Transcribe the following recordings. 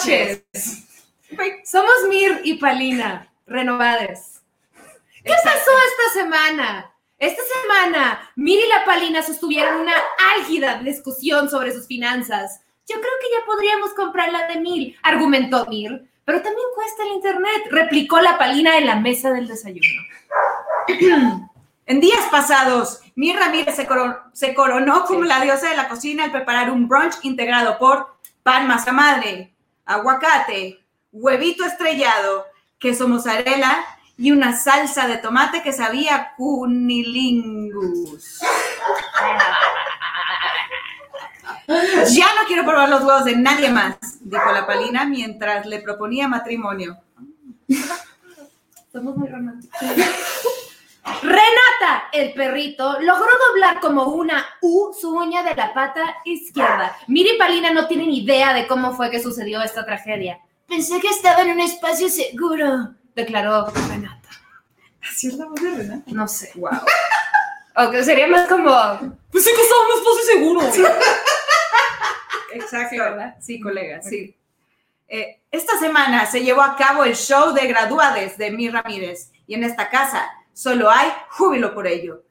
noches. Somos Mir y Palina, renovadas. ¿Qué pasó esta semana? Esta semana, Mir y la Palina sostuvieron una álgida discusión sobre sus finanzas. Yo creo que ya podríamos comprar la de Mir, argumentó Mir. Pero también cuesta el internet, replicó la Palina en la mesa del desayuno. En días pasados, Mir Ramírez se, se coronó como la diosa de la cocina al preparar un brunch integrado por pan masa madre, aguacate, huevito estrellado, queso mozzarella y una salsa de tomate que sabía cunilingus. Ya no quiero probar los huevos de nadie más, dijo la palina mientras le proponía matrimonio. Somos muy románticos. Renata, el perrito, logró doblar como una U su uña de la pata izquierda. Miri y Palina no tienen idea de cómo fue que sucedió esta tragedia. Pensé que estaba en un espacio seguro, declaró Renata. ¿Así es la voz de Renata? No sé. Wow. O que sería más como. Pues sí que estaba en un espacio seguro. Exacto. Sí, ¿verdad? Sí, colega, sí. Eh, esta semana se llevó a cabo el show de graduades de Mir Ramírez y en esta casa solo hay júbilo por ello.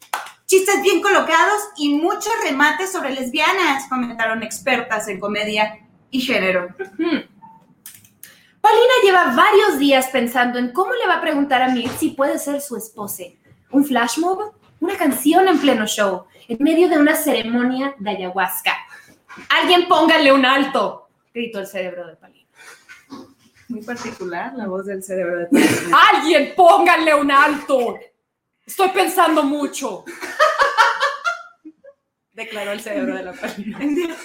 Chistes bien colocados y muchos remates sobre lesbianas, comentaron expertas en comedia y género. Hmm. Paulina lleva varios días pensando en cómo le va a preguntar a Mir si puede ser su esposa. ¿Un flash mob? ¿Una canción en pleno show? ¿En medio de una ceremonia de ayahuasca? ¡Alguien póngale un alto! gritó el cerebro de Paulina. Muy particular la voz del cerebro de Paulina. ¡Alguien póngale un alto! Estoy pensando mucho. Declaró el cerebro de la Paulina. En días,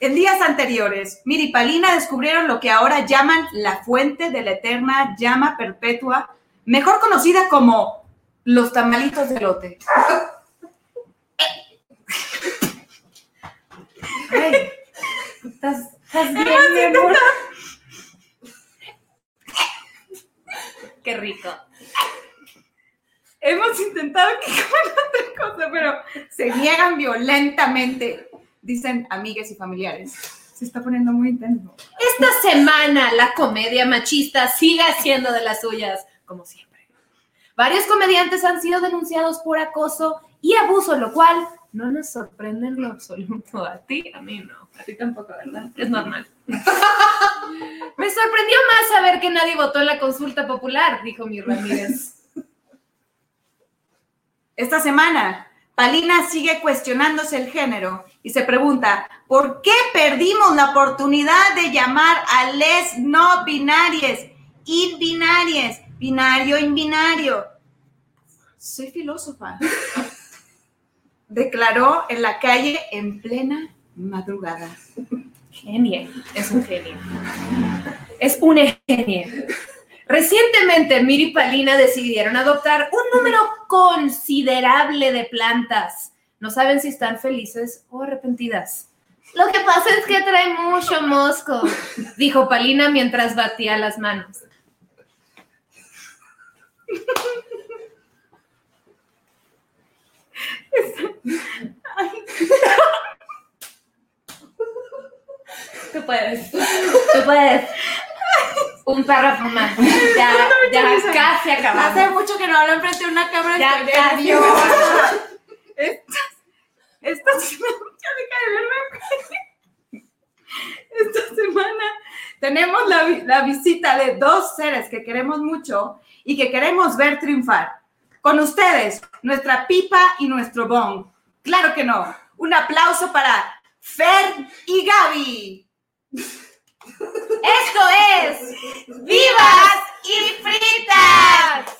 en días anteriores, Mir y Palina descubrieron lo que ahora llaman la fuente de la eterna llama perpetua, mejor conocida como los tamalitos de lote. Ay, ¿estás, estás bien, mi amor? Qué rico. Hemos intentado que coman otra cosa, pero se niegan violentamente, dicen amigas y familiares. Se está poniendo muy intenso. Esta semana la comedia machista sigue haciendo de las suyas, como siempre. Varios comediantes han sido denunciados por acoso y abuso, lo cual no nos sorprende en lo absoluto. A ti, a mí no. A ti tampoco, ¿verdad? Es normal. Me sorprendió más saber que nadie votó en la consulta popular, dijo mi Ramírez. Esta semana, Palina sigue cuestionándose el género y se pregunta, ¿por qué perdimos la oportunidad de llamar a les no binarias, inbinarias, binario, inbinario? Soy filósofa. Declaró en la calle en plena madrugada. Genio, es un genio. Es un genio. Recientemente, Miri y Palina decidieron adoptar un número considerable de plantas. No saben si están felices o arrepentidas. Lo que pasa es que trae mucho mosco, dijo Palina mientras batía las manos. Tú puedes, tú puedes. Un párrafo más. Ya, ya casi acabamos. Hace mucho que no hablo enfrente de una cámara. Ya casi nerviosa. Esta, esta semana, ya deja de verme. Esta semana tenemos la visita de dos seres que queremos mucho y que queremos ver triunfar. Con ustedes, nuestra pipa y nuestro bong. Claro que no. Un aplauso para Fer y Gaby. Esto es Vivas y Fritas.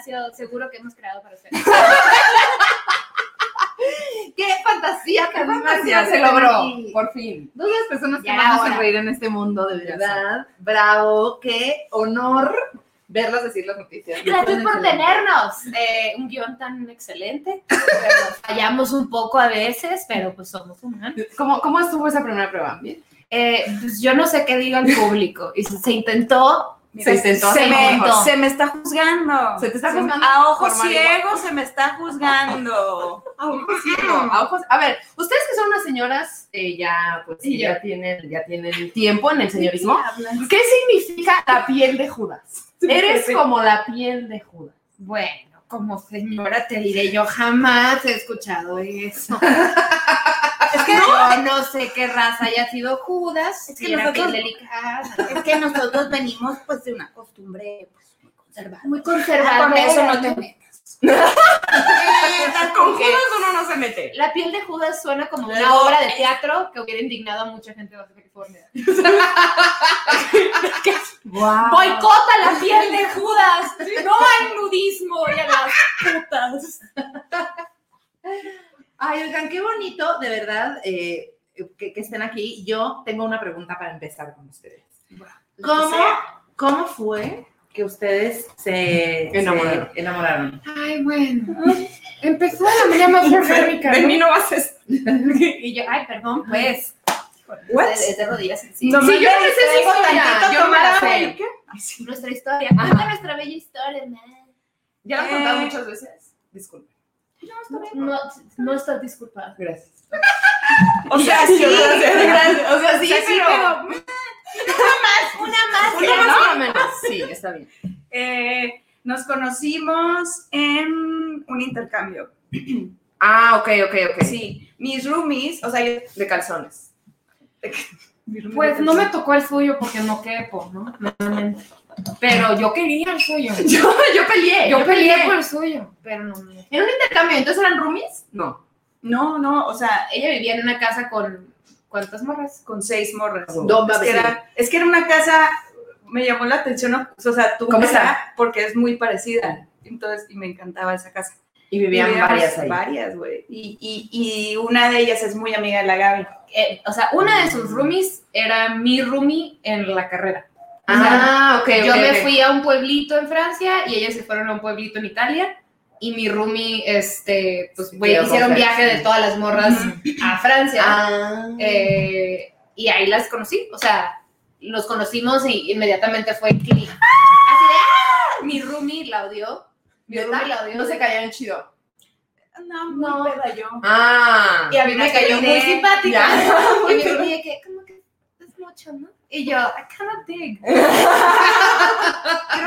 Seguro que hemos creado para ustedes. ¡Qué fantasía! ¡Qué fantasía se logró! Por fin. Dos de las personas que hacen hora. reír en este mundo, de verdad. Bravo, qué honor verlas decir las noticias. Gracias por tenernos. Eh, un guion tan excelente. Fallamos un poco a veces, pero pues somos humanos. ¿Cómo, ¿Cómo estuvo esa primera prueba? ¿Bien? Eh, pues yo no sé qué diga el público. Y se, se Se intentó se me-. Se me está juzgando. Se te está Se juzgando A ojos ciegos se me está juzgando. A ojos ciegos, a ojos- A ver, ustedes que son unas señoras eh, ya, pues, Sí, ya tienen, ya tienen tiempo en el señorismo. ¿Qué significa la piel de Judas? Eres como la piel de Judas. Bueno, como señora te diré, yo jamás he escuchado eso. es que yo no sé qué raza haya sido Judas. Es que si nosotros- delicada. Es que nosotros venimos pues de una costumbre pues, muy conservadora. Muy Ah, conservadora. con eso no te metas. Con Judas uno no se mete. La piel de Judas suena como una obra de teatro que hubiera indignado a mucha gente de Baja California. Wow. ¡Boicota la piel de Judas! ¡No al nudismo y a las putas! Ay, oigan, qué bonito, de verdad, eh, que, que estén aquí. Yo tengo una pregunta para empezar con ustedes. ¿Cómo, cómo fue que ustedes se Enamoraron. se enamoraron? Ay, bueno. Empezó la manera más perfecta. De mí no a Y yo, ay, perdón, pues. What? Es de, es de rodillas. Sí. No Sí, me yo no sé si distraigo soy ya, tantito, yo la tomar ¿qué? Nuestra historia. Cuenta nuestra bella historia, man. ¿Ya lo han Eh. contado muchas veces? Disculpe. No, no estás disculpada. Gracias. O sea, sí. Gracias. O sea, sí, O sea, sí, pero... Una más, Una más o menos. Sí, está bien. Eh, nos conocimos en un intercambio. Ah, ok, ok, ok. Sí, mis roomies, o sea, yo- De calzones. Pues no me tocó el suyo porque no quepo, ¿no? Normalmente. Pero yo quería el suyo. Yo, yo peleé. Yo peleé por el suyo, pero no. ¿En un intercambio? ¿Entonces eran roomies? No. no, no, o sea, Ella vivía en una casa con. ¿Cuántas morras? con seis morras. Dos es, que era, es que era una casa, me llamó la atención, o sea, tu ¿Cómo casa, está? porque es muy parecida. Entonces, y me encantaba esa casa. Y vivían Vivíamos varias ahí. Varias, güey. Y, y, y una de ellas es muy amiga de la Gaby. Eh, o sea, una de sus roomies era mi roomie en la carrera. Ah, ok, ok. Yo me fui a un pueblito en Francia y ellas se fueron a un pueblito en Italia. Y mi roomie, este, pues, güey, hicieron viaje de todas las morras a Francia. Ah. Eh, y ahí las conocí. O sea, los conocimos y inmediatamente fue clic. Así de, ¡ah! Mi roomie la odió. Mi roomie la odió. No se caían chido. No, No. muy peda yo. Ah. Y a mí me cayó muy Ya. simpática. Y mi roomie de que, como que es mucho, ¿no? Y yo, I cannot dig. Creo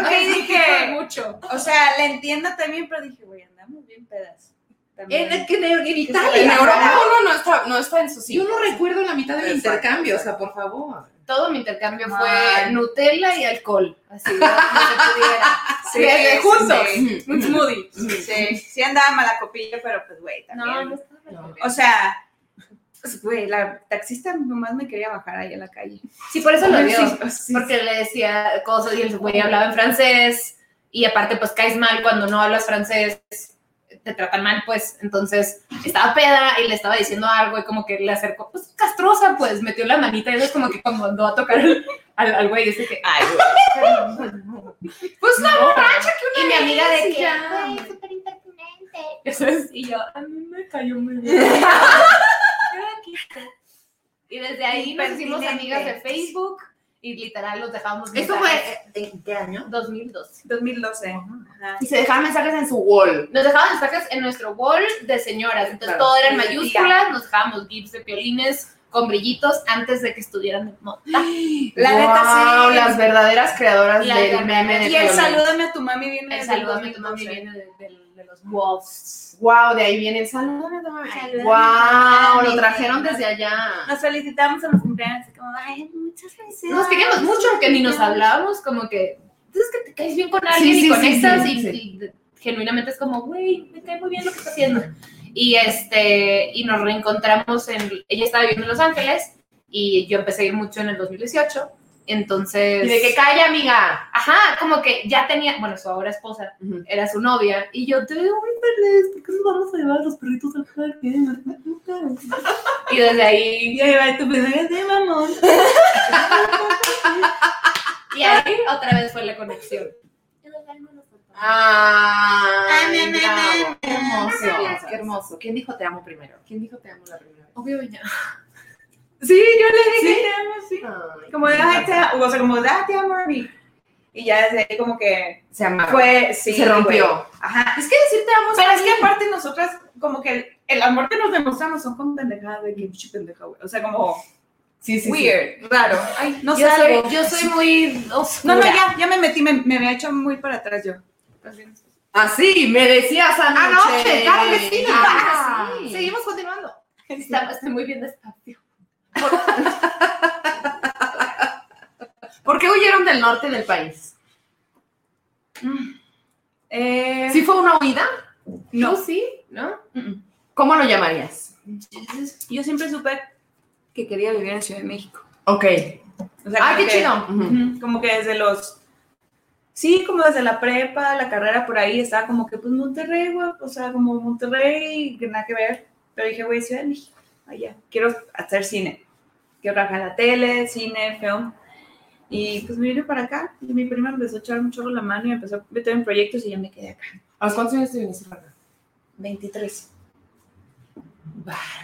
que ahí dije, mucho. o sea, le entiendo también, pero dije, güey, andamos bien pedas. También. En, en, en Italia. En Europa uno no está, no está en su Yo no recuerdo la mitad del Exacto, intercambio, o sea, por favor. Todo mi intercambio fue. Nutella y alcohol. Así, no, no se pudiera. Sí, Desde sí, juntos. sí. Un smoothie. Sí, sí andaba mala copilla, pero pues, güey, No, también. no estaba. O sea, pues, güey, la taxista nomás me quería bajar ahí a la calle. Sí, por eso lo dio. Sí, Porque le decía cosas y el güey hablaba en francés. Y aparte, pues caes mal cuando no hablas francés. Te tratan mal, pues. Entonces, estaba peda y le estaba diciendo algo y como que le acercó, pues castrosa, pues metió la manita y eso es como que cuando andó a tocar al, güey. Ese que, ay, güey. Pues la borracha que Y mi amiga de Sí, que, súper impertinente. Eso es, y yo, a mí me cayó muy bien. y desde ahí nos hicimos amigas de Facebook y literal los dejábamos ¿Esto fue eh, en qué año? 2012. 2012. Ajá. Y se dejaban mensajes en su wall. Nos dejaban mensajes en nuestro wall de señoras, entonces Claro. todo era en mayúsculas, nos dejábamos gifs de piolines con brillitos antes de que estuvieran de moda. La neta, Wow, sí. las verdaderas creadoras La del meme de Y el Piolín. salúdame a tu mami viene El el saludo a mi mamá 2012. viene de, de- de los wolves. Wow, de ahí viene el saludo. Wow, lo trajeron desde allá. Nos felicitamos en los cumpleaños. Como, ay, muchas felicidades. Nos queríamos mucho, aunque ni nos hablábamos, como que es que te caes bien con alguien Sí, sí, y conectas sí, y, genuinamente es como, güey, me cae muy bien lo que está haciendo. Y este, y nos reencontramos en, ella estaba viviendo en Los Ángeles y yo empecé a ir mucho en el 2018 Entonces. Y de que calle, amiga. Ajá, como que ya tenía, bueno, su ahora esposa era su novia. Y yo te veo muy feliz, ¿por qué nos vamos a llevar a los perritos al parque? Y desde ahí. Y ahí va tu pedazo de mamón. Y ahí otra vez fue la conexión. Ah. Qué me. hermoso, qué hermoso. ¿Quién dijo te amo primero? ¿Quién dijo te amo la primera vez? Obvio, ya. Sí, yo le dije ¿Sí? te amo, sí. Ay, Como de, ay, te amo, o sea, como ah, te amo. Y ya desde ahí como que Se amaron. fue, sí. se rompió. güey. Ajá. Es que decir te amo Pero es que aparte nosotras, como que el, el amor que nos demostramos son con pendejadas de que pendeja, güey. O sea, como Sí, sí, sí. weird, raro. Ay, no yo, soy, yo soy muy oscura. No, no, ya, ya me metí, me, me había hecho muy para atrás yo. Ah, sí, me decías anoche. Anoche, claro que sí. Ah, sí. Seguimos continuando. Está- estoy muy bien despacio. ¿Por qué huyeron del norte del país? Eh, ¿Sí fue una huida? no. ¿Tú sí? ¿No? ¿Cómo lo llamarías? Yo siempre supe que quería vivir en Ciudad de México. Ok. O sea, Ah, qué que- chido. Como que desde los. Sí, como desde la prepa, la carrera por ahí, estaba como que, pues Monterrey, güey, o sea, como Monterrey, que nada que ver. Pero dije, güey, Ciudad de México, allá. Quiero hacer cine. Trabajar en la tele, cine, film. Y pues me vine para acá. Y mi prima empezó a echar un chorro la mano y empezó a meter en proyectos y ya me quedé acá. ¿A los cuántos años te viniste para acá? 23.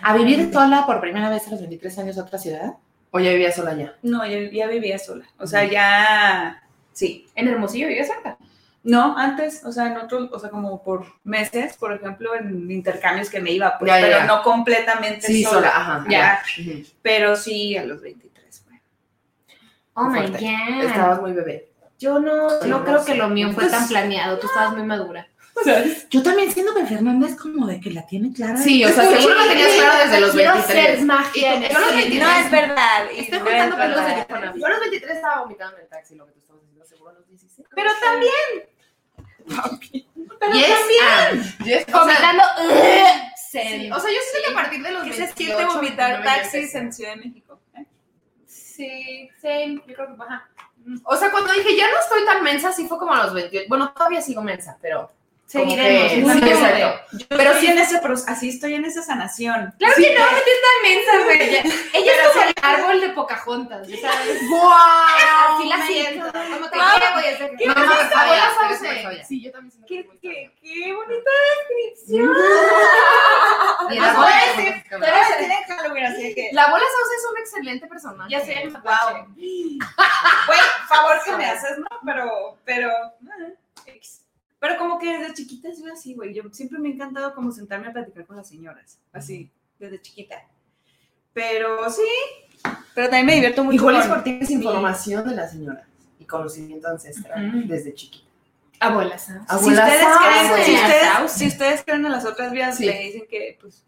¿A vivir sola por primera vez a los 23 años a otra ciudad? ¿O ya vivías sola ya? No, yo ya vivía sola. O sea, ya. Sí. En Hermosillo vives cerca. No, antes, o sea, en otros, o sea, como por meses, por ejemplo, en intercambios que me iba, pues, Ya, ya, pero ya. no completamente Sí, sola. sola, ajá. Ya, Ujú. pero sí a los 23, güey. Oh my Fuerte. god. Estabas muy bebé. Yo no, Sí, no no creo sé. que lo mío fue tan planeado. Tú estabas muy madura. Yo también siendo que Fernanda es como de que la tiene clara. Sí, o sea, seguro lo tenías claro desde los Quiero 23. hacer magia yo los este 23. No es verdad. y Estoy no contando es pelos de. Yo a los 23 estaba vomitando en el taxi, lo que tú estabas diciendo, seguro a los 16. Pero también. Pero yes, también. Yes, o sea, Vomitando. sí, o sea, yo siento que a partir de los ¿Qué 28, se siente vomitar 29 ya taxis en Ciudad de México? ¿eh? Sí, sí, yo creo que ajá. O sea, cuando dije, ya no estoy tan mensa, sí fue como a los 28. Bueno, todavía sigo mensa, pero... Seguiremos. que- sí, exacto. Yo Pero sí- en ese proceso, así estoy en esa sanación. Claro Sí, que no, me tan mensa, güey. Ella, ella es como el árbol de Pocahontas, ¿ya ¿sabes? ¡Guau! Así la siento. Como que hacer que No, no, no, Sauce. Sí, yo también siento que Qué, qué, qué bonita descripción. La bola Pero que. La bola Sauce es un excelente personaje. Ya sé, Wow. wow. Güey, favor que me haces, ¿no? Pero, pero. eh, X. Pero como que desde chiquita soy así, güey. Yo siempre me ha encantado como sentarme a platicar con las señoras. Así, desde chiquita. Pero sí. Pero también me divierto mucho. Igual es con- por tienes información de la señora y conocimiento ancestral Ujú. desde chiquita. Abuela Sauce. Si Abuela ustedes, Sauce. creen, si, ustedes, si ustedes creen en las otras vidas, Sí. le dicen que, pues,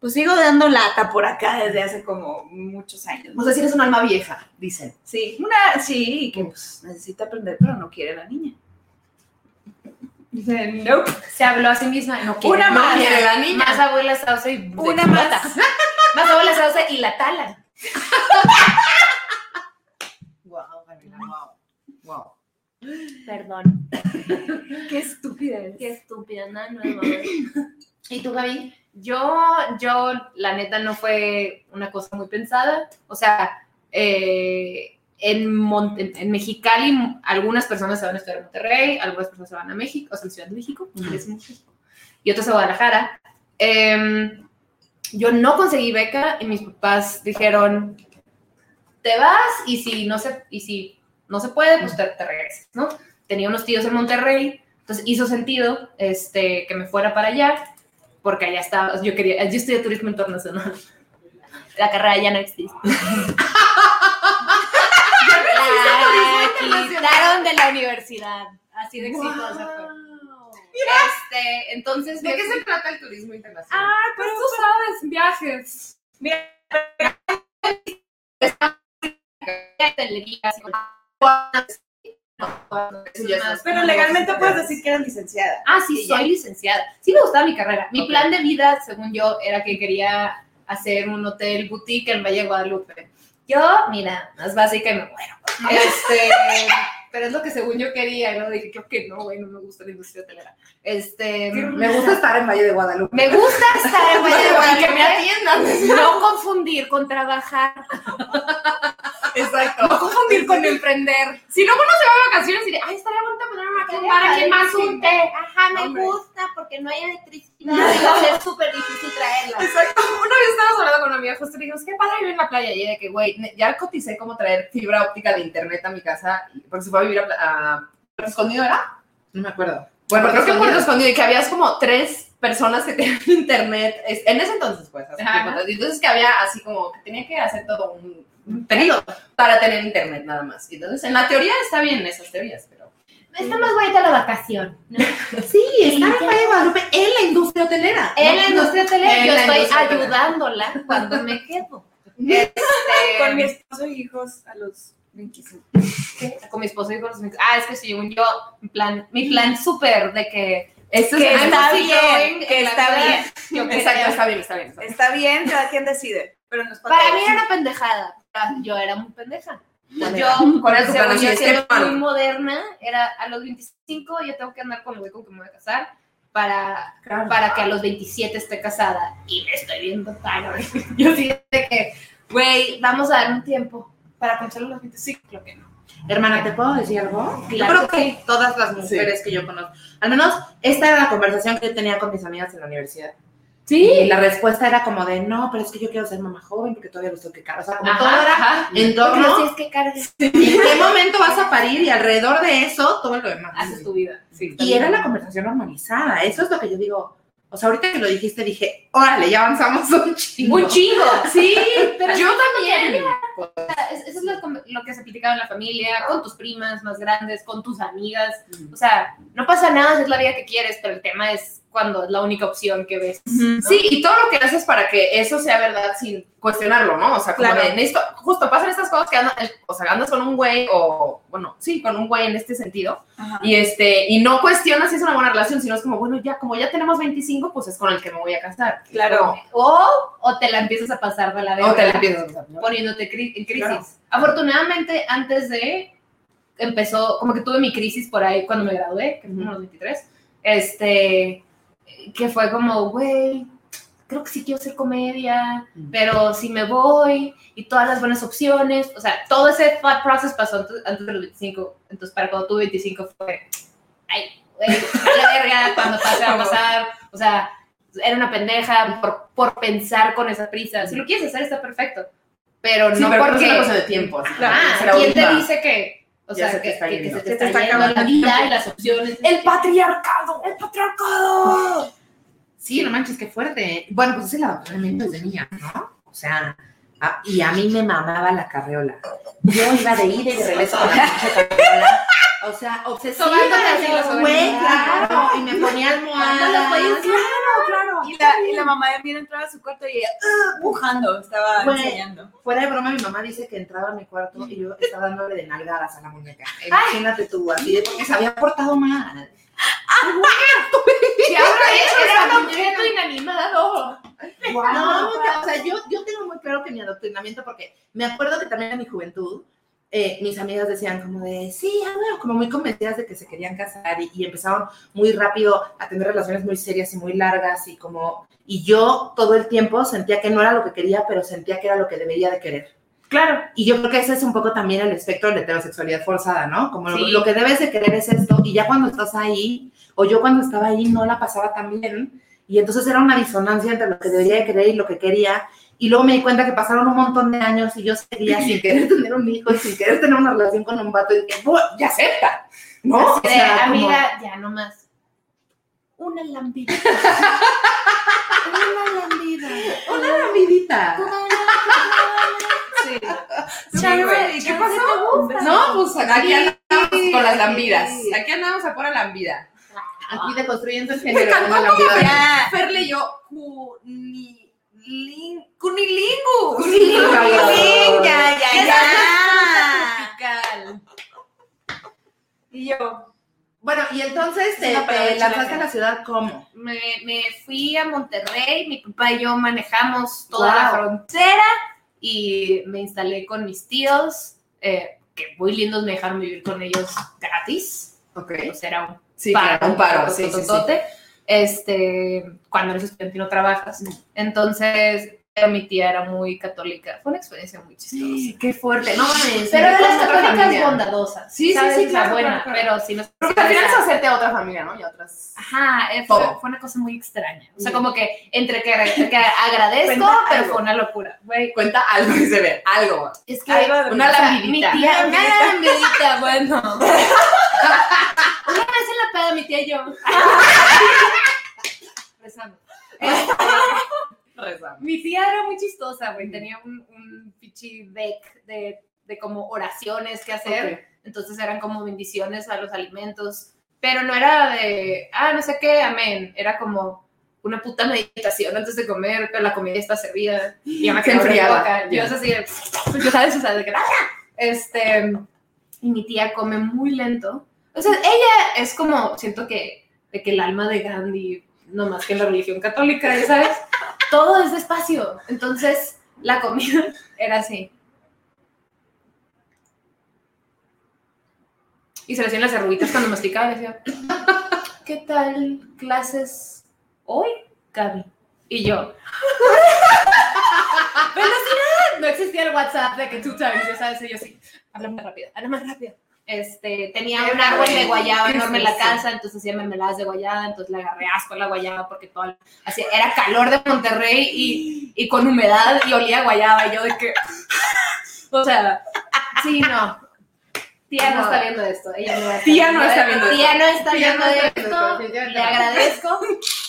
pues sigo dando lata por acá desde hace como muchos años. O sea, si eres un alma vieja, dicen. Sí, una, sí, que pues necesita aprender, pero no quiere la niña. Dice, nope. Se habló a sí misma. No quiere. Una no más. quiere. la niña. Más abuela Sauce y Una más. Más abuela Sauce y la tala. Wow, Gabriela, wow. Wow. Perdón. Qué estúpida es. Qué estúpida, no, no, no. ¿Y tú, Gaby? Yo, yo, la neta, no fue una cosa muy pensada. O sea, eh, en, Mon- en, Mexicali, algunas personas se van a estudiar a Monterrey, algunas personas se van a México, o sea, a la Ciudad de México, y otras a Guadalajara. Em, yo no conseguí beca y mis papás dijeron, te vas y si no se, y si no se puede, pues te, te regresas, ¿no? Tenía unos tíos en Monterrey, entonces hizo sentido este, que me fuera para allá porque allá estaba, yo quería, yo estudié turismo internacional. La carrera ya no existe. Quitaron de la universidad. Así de exitosa fue. Este, entonces ¿De qué fui- se trata el turismo internacional? Ah, pues tú sabes, viajes. Pero legalmente puedes decir que eres licenciada. Ah, sí, soy licenciada. Sí me gustaba mi carrera. Mi plan de vida, según yo, era que quería hacer un hotel boutique en Valle de Guadalupe. Yo, mira, más básica y me muero. Este, pero es lo que según yo quería, luego dije, creo que no, güey, no me gusta la industria hotelera. Este, Me gusta estar en Valle de Guadalupe. me gusta estar en Valle de Y Guadalupe. que me atiendan. No confundir con trabajar. Exacto. No confundir con emprender. Si luego uno se va de vacaciones y dice, ay, estaría bonito ponerme aquí un bar aquí más un té. Ajá, me Hombre. gusta porque no hay electricidad y va a ser súper difícil traerla. Exacto. Una vez estábamos hablando con una amiga justo y dijimos, qué padre vivir en la playa. Y de que, güey, ya coticé cómo traer fibra óptica de internet a mi casa, porque se fue a vivir a, a Puerto Escondido, ¿era? No me acuerdo. Bueno, creo que Puerto Escondido y que habías como tres personas que tenían internet, en ese entonces, pues. Y entonces que había así como que tenía que hacer todo un pedido para tener internet nada más. Y entonces, en la teoría está bien esas teorías, pero... Está más bonita la vacación. ¿no? Sí, está en Guadalupe en la industria hotelera. En la industria hotelera, en yo la estoy industria hotelera. ayudándola cuando me quedo. Este, Con mi esposo y hijos a los 25. ¿qué? con mi esposo y con los Ah, es que según yo, mi plan, mi plan súper de que Esto Que es está bien, que está bien. Exacto, está bien, está bien. está bien. Está bien, cada quien decide. Pero no es para, mí era una pendejada. Yo era muy pendeja. Yo, Yo, ¿cuál es tu plan? según Así yo, es que siendo mal. muy moderna, era a los 25 yo tengo que andar con el güey con que me voy a casar para, para que a los 27 esté casada. Y me estoy viendo tan. Yo sí de que, güey, vamos a dar un tiempo para conocer a los 25, creo que no. Hermana, ¿te puedo decir algo? Yo creo que todas las mujeres que yo conozco, al menos esta era la conversación que yo tenía con mis amigas en la universidad. Y la respuesta era como de, no, pero es que yo quiero ser mamá joven porque todavía lo tengo que cargar. O sea, como todo era ajá. en torno si es que cargues, en qué momento vas a parir y alrededor de eso todo lo demás. haces tu vida. Sí, Y era la conversación normalizada. Eso es lo que yo digo. O sea, ahorita que lo dijiste dije, órale, ya avanzamos un chingo. Un chingo. Sí, Pero Yo también. es- eso es lo, lo que se platicaba en la familia, con tus primas más grandes, con tus amigas. O sea, no pasa nada es la vida que quieres, pero el tema es cuando es la única opción que ves. Sí, y todo lo que haces para que eso sea verdad sin cuestionarlo, ¿no? O sea, como Claro. de, necesito, justo pasan estas cosas que andas, o sea, andas con un güey o, bueno, sí, con un güey en este sentido, Ajá. y este, y no cuestionas si es una buena relación, sino es como, bueno, ya, como ya tenemos 25, pues es con el que me voy a casar. Claro. O, o te la empiezas a pasar de la O te la empiezas a pasar, ¿no? poniéndote cri- en crisis. Claro. Afortunadamente, antes de empezó, como que tuve mi crisis por ahí cuando me gradué, que fue como a los 23, este, que fue como, güey, creo que sí quiero hacer comedia, pero si me voy y todas las buenas opciones, o sea, todo ese thought process pasó antes, de los 25, entonces para cuando tuve 25 fue, ay, güey, la verga, cuando pase va a pasar, o sea, era una pendeja por, por pensar con esa prisa, si lo quieres hacer está perfecto, pero Sí, no pero porque... es una cosa de tiempo. así, Ah, ¿quién te dice que, o Ya sea, se que, está que- que se te Se está, está yendo la vida y las opciones? El patriarcado. ¡El patriarcado! Sí, no manches, qué fuerte. Bueno, pues es el adoctrinamiento desde niña, ¿no? O sea, a- y a mí me mamaba la carreola. Yo iba de ida y de regreso con la carreola. O sea, obsesiva. Güey, claro. Y me ponía almohadas. Claro. Y la, y la mamá de mí entraba a su cuarto y ella, "Ah", pujando, estaba enseñando. Fuera de broma, mi mamá dice que entraba a mi cuarto y yo estaba dándole de nalgadas a la muñeca. Imagínate tú, así de porque se había portado mal. Y ahora era un objeto inanimado. No, o sea, yo, yo tengo muy claro que mi adoctrinamiento, porque me acuerdo que también en mi juventud, eh, mis amigas decían como de, sí, bueno, como muy convencidas de que se querían casar y, y empezaron muy rápido a tener relaciones muy serias y muy largas y como, y yo todo el tiempo sentía que no era lo que quería, pero sentía que era lo que debería de querer. Claro. Y yo creo que ese es un poco también el espectro de la heterosexualidad forzada, ¿no? Como lo- Sí. lo, que debes de querer es esto, y ya cuando estás ahí, o yo cuando estaba ahí no la pasaba tan bien, y entonces era una disonancia entre lo que debería de querer y lo que quería, y luego me di cuenta que pasaron un montón de años y yo seguía sin querer tener un hijo y sin querer tener una relación con un vato, y dije, "Bu- ya acepta, ¿no? O sea, como- amiga, ya nomás. Una lambida. una lambida. una lambidita. Sí. Sí, Sí. ¿Qué pasó? No, pues aquí andamos con las lambidas. Sí. Aquí andamos a pura lambida. Aquí deconstruyendo el género. Ya. Ferle y yo, cuni- lin- cunilingus. Cunilingus. Ya, ya, ¿Qué es ya. Y yo, Bueno, y entonces Es te, palabra te lanzaste a la ciudad, ¿cómo? Me, me fui a Monterrey, mi papá y yo manejamos toda Wow. la frontera y me instalé con mis tíos, eh, que muy lindos me dejaron vivir con ellos gratis. Ok. Sea, era un Sí, claro, un paro, sí, sí, sí. Este, cuando eres estudiante no trabajas. Entonces, pero mi tía era muy católica. Fue una experiencia muy chistosa. qué fuerte. No mames. Pero de las católicas bondadosas. Sí, sí, ¿sabes? sí, claro, buena, claro, claro. pero sí nos Porque al final es hacerte a otra familia, ¿no? Y a otras. Ajá, eh, fue, una cosa muy extraña. O sea, como que entre que, que agradezco, pero fue una locura. Güey, Cuenta algo que se ve, algo. es que Algo, una o sea, lambidita. Mi tía, una lambidita, bueno. una vez en la peda, mi tía y yo. Rezando. Mi tía era muy chistosa, güey. Tenía un, un pichi deck de, de como oraciones que hacer. Ok. Entonces eran como bendiciones a los alimentos. Pero no era de, ah, no sé qué, amén. Era como una puta meditación antes de comer, pero la comida está servida. Y ya me quedé enfriaba, boca. Yo es así, de, yo sabes, o sea, de que, este, y mi tía come muy lento. O sea, ella es como, siento que, de que el alma de Gandhi, no más que en la religión católica, sabes, todo es despacio. Entonces, la comida era así. Y se le hacían las arruguitas cuando masticaba decía, ¿qué tal clases hoy, Gaby? Y yo. No existía el WhatsApp de que tú sabes, ya sabes, y yo sí, habla más rápido, habla más rápido. Este, tenía un árbol de guayaba enorme en la casa, entonces hacía mermeladas de guayaba, entonces le agarré asco a la guayaba porque todo, así, era calor de Monterrey y, y con humedad y olía a guayaba y yo de que, o sea, sí, no. Tía no No. está viendo esto, ella no Tía no está viendo Tía no está Tía viendo no está esto, viendo esto, le agradezco,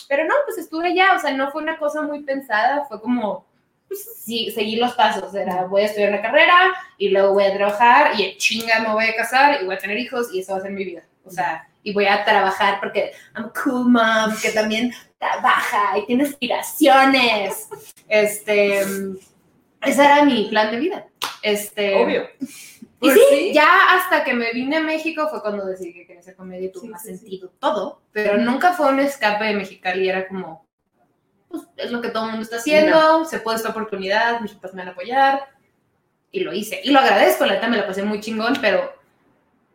pero no, pues estuve allá, o sea, no fue una cosa muy pensada, fue como, pues, sí, seguí los pasos, era voy a estudiar una carrera y luego voy a trabajar y chinga me voy a casar y voy a tener hijos y eso va a ser mi vida, o sea, y voy a trabajar porque I'm a cool mom que también trabaja y tiene aspiraciones, este, ese era mi plan de vida, este, Obvio. y Pues sí, sí. ya hasta que me vine a México fue cuando decidí que quería hacer comedia y tuvo Sí, más sí, sí. sentido todo, pero nunca fue un escape de Mexicali, era como, pues es lo que todo el mundo está haciendo, se puede esta oportunidad, mis papás me van a apoyar, y lo hice. Y lo agradezco, la neta me la pasé muy chingón, pero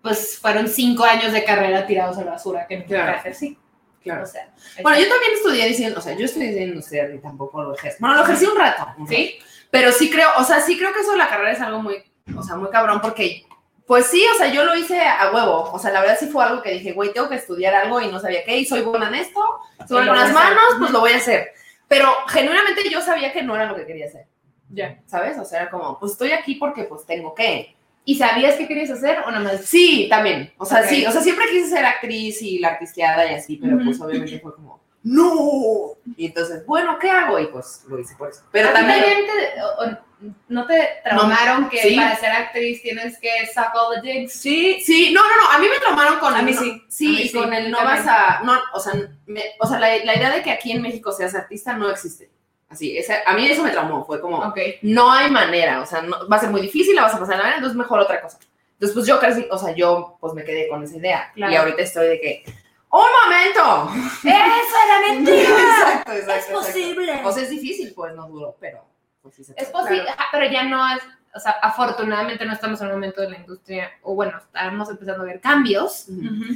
pues fueron cinco años de carrera tirados a la basura que no Claro. claro. ejercí. Claro. O sea, Bueno, yo también estudié diciendo, o sea, yo estudié diseño industrial y tampoco lo ejercí. Bueno, lo ejercí un rato. ¿Sí? Pero sí creo, o sea, sí creo que eso de la carrera es algo muy, o sea, muy cabrón porque, pues sí, o sea, yo lo hice a huevo. O sea, la verdad sí fue algo que dije, güey, tengo que estudiar algo y no sabía qué, y soy buena en esto, soy buena con las hacer. manos, pues lo voy a hacer. Pero genuinamente yo sabía que no era lo que quería hacer, Ya. ¿sabes? O sea, era como, pues estoy aquí porque pues tengo que. ¿Y sabías qué querías hacer o nada más? Sí, también. O sea, sí, o sea, siempre quise ser actriz y la artisteada y así, pero pues obviamente fue como, ¡no! Y entonces, bueno, ¿qué hago? Y pues lo hice por eso. Pero ¿A ti también. también te- o- o- no te traumaron que sí. para ser actriz tienes que suck all the dicks? Sí, sí, no, no, no, a mí me tomaron con A mí no- sí, Sí, mí y sí, con el no también. vas a, no, o sea, me- o sea, la, la idea de que aquí en México seas artista no existe. Así, esa- a mí eso me traumó, fue como, Ok. no hay manera, o sea, no- va a ser muy difícil, la vas a pasar la manera, entonces mejor otra cosa. Entonces, pues yo casi, o sea, yo pues me quedé con esa idea. Claro. Y ahorita estoy de que, ¡un momento! ¡Eso era mentira! exacto, exacto. ¡Es exacto. posible! O sea, es difícil, pues no duro, pero pues sí se Es posible, pero ya no es, o sea, afortunadamente no estamos en un momento de la industria, o bueno, estamos empezando a ver cambios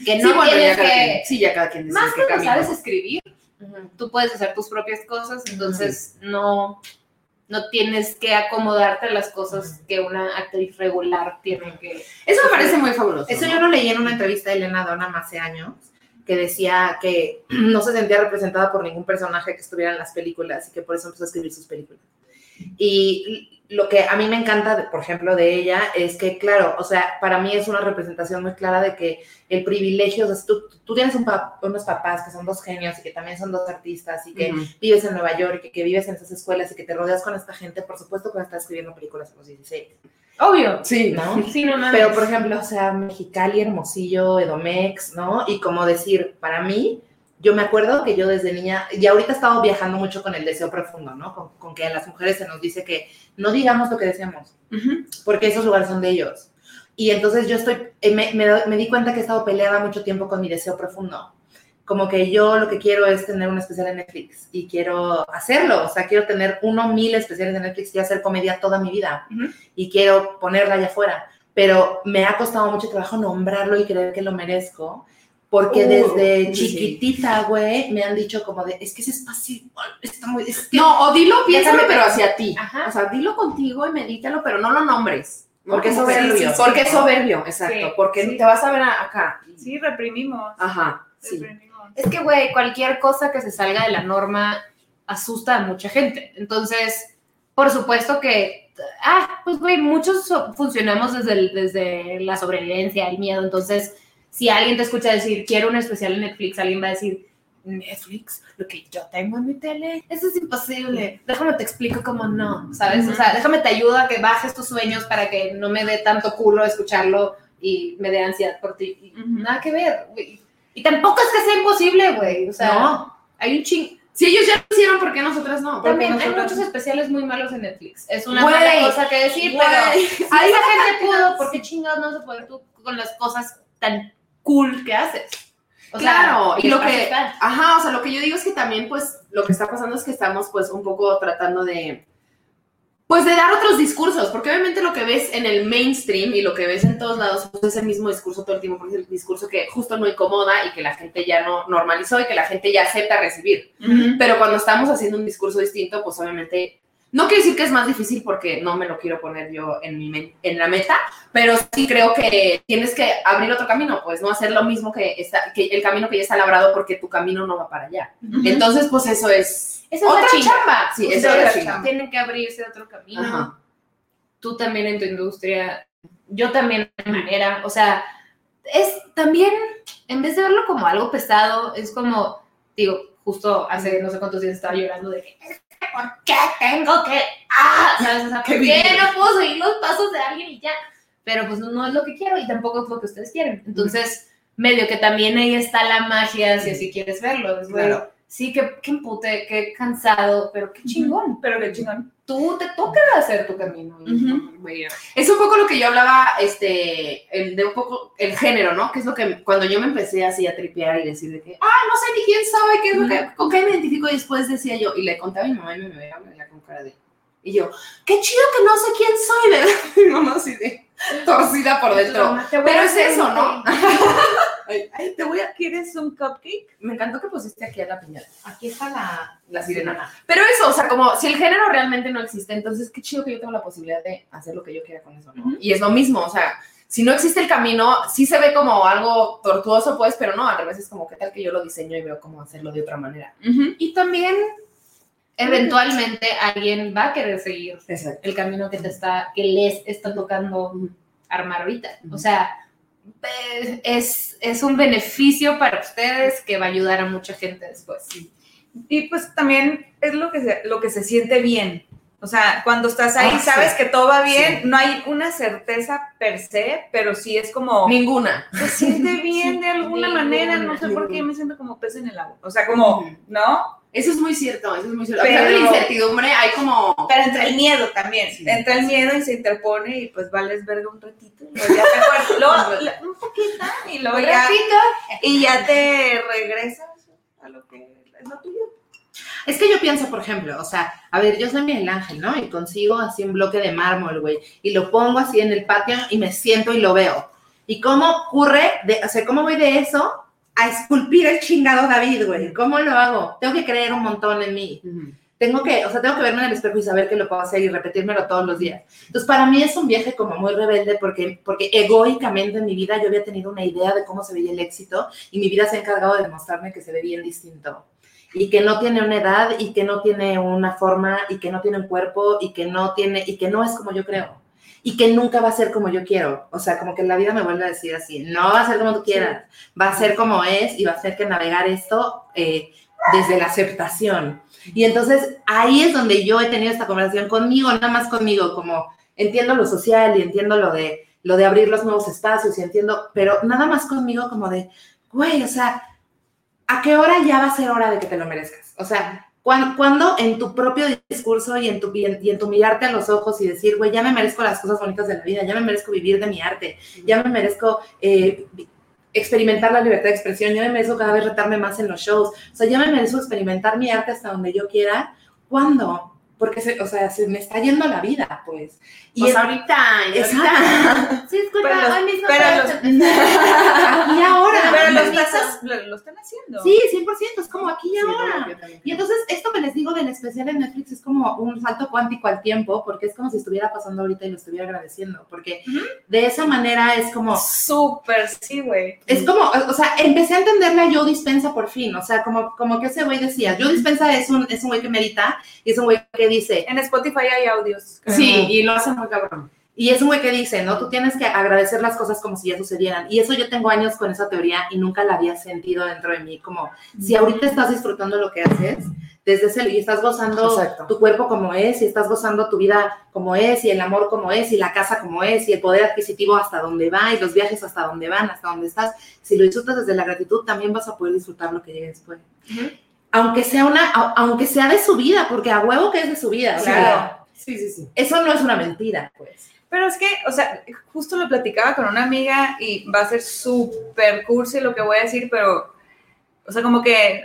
que Sí, no bueno, ya tienes cada que... quien- sí, ya cada quien Más cuando camino. sabes escribir, tú puedes hacer tus propias cosas, entonces no, no tienes que acomodarte a las cosas que una actriz regular tiene que... Eso me parece muy fabuloso. Eso ¿no? yo lo leí en una entrevista de Elena Donham hace años, que decía que no se sentía representada por ningún personaje que estuviera en las películas y que por eso empezó a escribir sus películas. Y lo que a mí me encanta, por ejemplo, de ella es que, claro, o sea, para mí es una representación muy clara de que el privilegio, o sea, tú, tú tienes un pa- unos papás que son dos genios y que también son dos artistas y que Ujú. vives en Nueva York y que, que vives en esas escuelas y que te rodeas con esta gente, por supuesto que vas a estar escribiendo películas a los 16, Obvio. Sí, ¿no? Sí, no mames. Pero, por ejemplo, o sea, Mexicali, Hermosillo, Edomex, ¿no? Y como decir, para mí, yo me acuerdo que yo desde niña, y ahorita he estado viajando mucho con el deseo profundo, ¿no? Con, con que a las mujeres se nos dice que no digamos lo que deseamos, porque esos lugares son de ellos. Y entonces yo estoy, eh, me, me me di cuenta que he estado peleada mucho tiempo con mi deseo profundo, como que yo lo que quiero es tener un especial en Netflix y quiero hacerlo, o sea, quiero tener uno mil especiales en Netflix y hacer comedia toda mi vida Ujú. y quiero ponerla allá afuera, pero me ha costado mucho trabajo nombrarlo y creer que lo merezco. Porque Uh, desde sí. chiquitita, güey, me han dicho como de, es que ese espacio está muy... Es que No, o dilo, piénsalo, Déjame- pero hacia ti. Ajá. O sea, dilo contigo y medítalo, pero no lo nombres. ¿no? Porque es soberbio. sí, sí, Porque es soberbio, exacto. Sí, porque sí. te vas a ver acá. Sí, reprimimos. Ajá, sí. reprimimos. Es que, güey, cualquier cosa que se salga de la norma asusta a mucha gente. Entonces, por supuesto que, ah, pues, güey, muchos funcionamos desde, el- desde la sobrevivencia, el miedo. Entonces, si alguien te escucha decir, quiero un especial en Netflix, alguien va a decir, Netflix, lo que yo tengo en mi tele, eso es imposible. Déjame te explico cómo no, ¿sabes? O sea, déjame te ayudo a que bajes tus sueños para que no me dé tanto culo escucharlo y me dé ansiedad por ti. Nada que ver, güey. Y tampoco es que sea imposible, güey. O sea, No. hay un ching. Si ellos ya lo hicieron, ¿por qué nosotras no? También hay muchos especiales muy malos en Netflix. Es una mala cosa que decir, pero si esa gente pudo, ¿por qué chingados no se puede tú con las cosas tan cool que haces? O sea, claro, y el lo que, ajá, o sea, lo que yo digo es que también, pues, lo que está pasando es que estamos, pues, un poco tratando de, pues, de dar otros discursos, porque obviamente lo que ves en el mainstream y lo que ves en todos lados, pues, es el mismo discurso todo el tiempo, porque es el discurso que justo no incomoda y que la gente ya no normalizó y que la gente ya acepta recibir. Pero cuando estamos haciendo un discurso distinto, pues, obviamente, no quiero decir que es más difícil porque no me lo quiero poner yo en, mi en la meta, pero sí creo que tienes que abrir otro camino, pues no hacer lo mismo que, está, que el camino que ya está labrado porque tu camino no va para allá. Entonces, pues eso es Esa es otra la chamba. Sí, esa es la chamba. Tienen que abrirse otro camino. Ajá. Tú también en tu industria. Yo también de manera. O sea, es también, en vez de verlo como algo pesado, es como, digo, justo hace no sé cuántos días estaba llorando de que, "Es que, ¿por qué tengo que, ah, ¿sabes? O sea, ¿por Qué no puedo seguir los pasos de alguien y ya? Pero pues no es lo que quiero y tampoco es lo que ustedes quieren. Entonces, medio que también ahí está la magia, si así quieres verlo. Es, Claro. Sí, que, que empute, qué cansado, pero qué chingón. Pero qué chingón. Tú te toca hacer tu camino. Es un poco lo que yo hablaba, este, el, de un poco el género, ¿no? Que es lo que cuando yo me empecé así a tripear y decir de que, ah, no sé ni quién soy, qué es lo que, con qué me identifico, y después decía yo, y le contaba a mi mamá y mi mamá me veía con cara de, y yo, qué chido que no sé quién soy, ¿verdad? Mi mamá así de torcida por dentro. Pero es eso, ¿no? Ay, te voy a. ¿Quieres un cupcake? Me encantó que pusiste aquí a la piñata, Aquí está la, la sirena. Pero eso, o sea, como si el género realmente no existe, entonces qué chido que yo tengo la posibilidad de hacer lo que yo quiera con eso, ¿no? Y es lo mismo, o sea, si no existe el camino, sí se ve como algo tortuoso, pues, pero no, al revés es como, ¿qué tal que yo lo diseño y veo cómo hacerlo de otra manera? Y también, eventualmente, alguien va a querer seguir Exacto. el camino que te está, que les está tocando armar ahorita. O sea, es, es un beneficio para ustedes que va a ayudar a mucha gente después. Y pues también es lo que se, lo que se siente bien. O sea, cuando estás ahí, Ah, sí. sabes que todo va bien, no hay una certeza per se, pero sí es como, Ninguna. se siente bien de alguna Ninguna, manera, no sé por qué me siento como pez en el agua. O sea, como. ¿no? Eso es muy cierto, eso es muy cierto. A pesar de Pero- la incertidumbre, hay como... Pero entra el miedo también. Sí. entra el miedo y se interpone y pues vales verga un ratito y luego ya te acuerdas. Luego, la- un poquito y luego ya, y ya te regresas a lo que es lo tuyo. Es que yo pienso, por ejemplo, o sea, a ver, yo soy Miguel Ángel, ¿no? Y consigo así un bloque de mármol, güey, y lo pongo así en el patio y me siento y lo veo. ¿Y cómo ocurre, de, o sea, cómo voy de eso a esculpir el chingado David, güey? ¿Cómo lo hago? Tengo que creer un montón en mí. Tengo que, o sea, tengo que verme en el espejo y saber que lo puedo hacer y repetírmelo todos los días. Entonces, para mí es un viaje como muy rebelde porque, porque egoicamente en mi vida yo había tenido una idea de cómo se veía el éxito y mi vida se ha encargado de demostrarme que se ve bien distinto y que no tiene una edad y que no tiene una forma y que no tiene un cuerpo y que no tiene y que no es como yo creo y que nunca va a ser como yo quiero. O sea, como que la vida me vuelve a decir así, no va a ser como tú quieras, va a ser como es y va a ser que navegar esto eh, desde la aceptación. Y entonces ahí es donde yo he tenido esta conversación conmigo, nada más conmigo, como entiendo lo social y entiendo lo de lo de abrir los nuevos espacios y entiendo, pero nada más conmigo como de, güey, o sea, ¿a qué hora ya va a ser hora de que te lo merezcas? O sea, ¿cuán- ¿cuándo en tu propio discurso y en tu, y en, y en tu mirarte a los ojos y decir, güey, ya me merezco las cosas bonitas de la vida, ya me merezco vivir de mi arte, ya me merezco eh, experimentar la libertad de expresión, yo me merezco cada vez retarme más en los shows, o sea, yo me merezco experimentar mi arte hasta donde yo quiera. ¿Cuándo? Porque, se, o sea, se me está yendo la vida, pues. Y Pues es- ahorita, ahorita. Sí, disculpa, Pero los- hoy mismo pero los- empezar. y ahora. Pero lo, permiso. estás, lo, lo están haciendo. Sí, 100%, es como aquí y Sí, ahora. yo. Y entonces, esto que les digo del especial de Netflix es como un salto cuántico al tiempo, porque es como si estuviera pasando ahorita y lo estuviera agradeciendo, porque de esa manera es como, Súper, sí, güey. es como, o sea, empecé a entenderle a Joe Dispensa por fin, o sea, como, como que ese güey decía, Joe Dispensa es un, es un güey que medita y es un güey que dice, En Spotify hay audios. creo. Sí, y lo hace muy cabrón. y es un güey que dice, ¿no? Tú tienes que agradecer las cosas como si ya sucedieran. Y eso yo tengo años con esa teoría y nunca la había sentido dentro de mí, como si ahorita estás disfrutando lo que haces, desde ese, y estás gozando Exacto. tu cuerpo como es, y estás gozando tu vida como es, y el amor como es, y la casa como es, y el poder adquisitivo hasta donde va, y los viajes hasta donde van, hasta donde estás. Si lo disfrutas desde la gratitud, también vas a poder disfrutar lo que llegue después. Aunque sea una, aunque sea de su vida, porque a huevo que es de su vida. Claro. Sí, sí, sí. eso no es una mentira, pues. Pero es que, o sea, justo lo platicaba con una amiga y va a ser súper cursi lo que voy a decir, pero, o sea, como que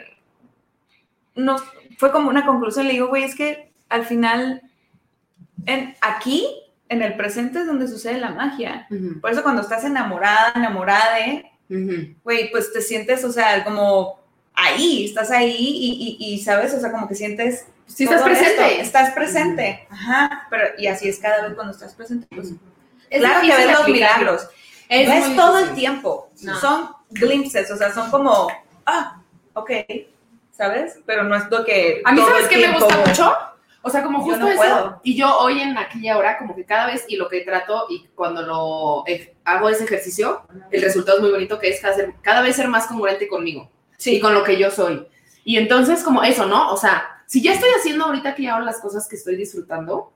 no, fue como una conclusión. Le digo, güey, es que al final, en, aquí, en el presente es donde sucede la magia. Por eso cuando estás enamorada, enamorada güey, pues te sientes, o sea, como ahí, estás ahí y, y- y, sabes, o sea, como que sientes... Sí, estás presente. esto, estás presente. Ajá, pero y así es cada vez cuando estás presente. Pues, Es claro que ves los milagros. Es ves muy todo el tiempo. No. Son glimpses, o sea, son como, ah, ok, ¿sabes? Pero no es lo que. A mí, todo ¿sabes qué me gusta mucho? O sea, como Yo justo no eso. puedo. Y yo hoy en aquí y ahora, como que cada vez, y lo que trato, y cuando lo eh, hago ese ejercicio, el resultado es muy bonito, que es cada, ser- cada vez ser más congruente conmigo. Y con lo que yo soy. Y entonces, como eso, ¿no? O sea, si ya estoy haciendo ahorita y ahora las cosas que estoy disfrutando,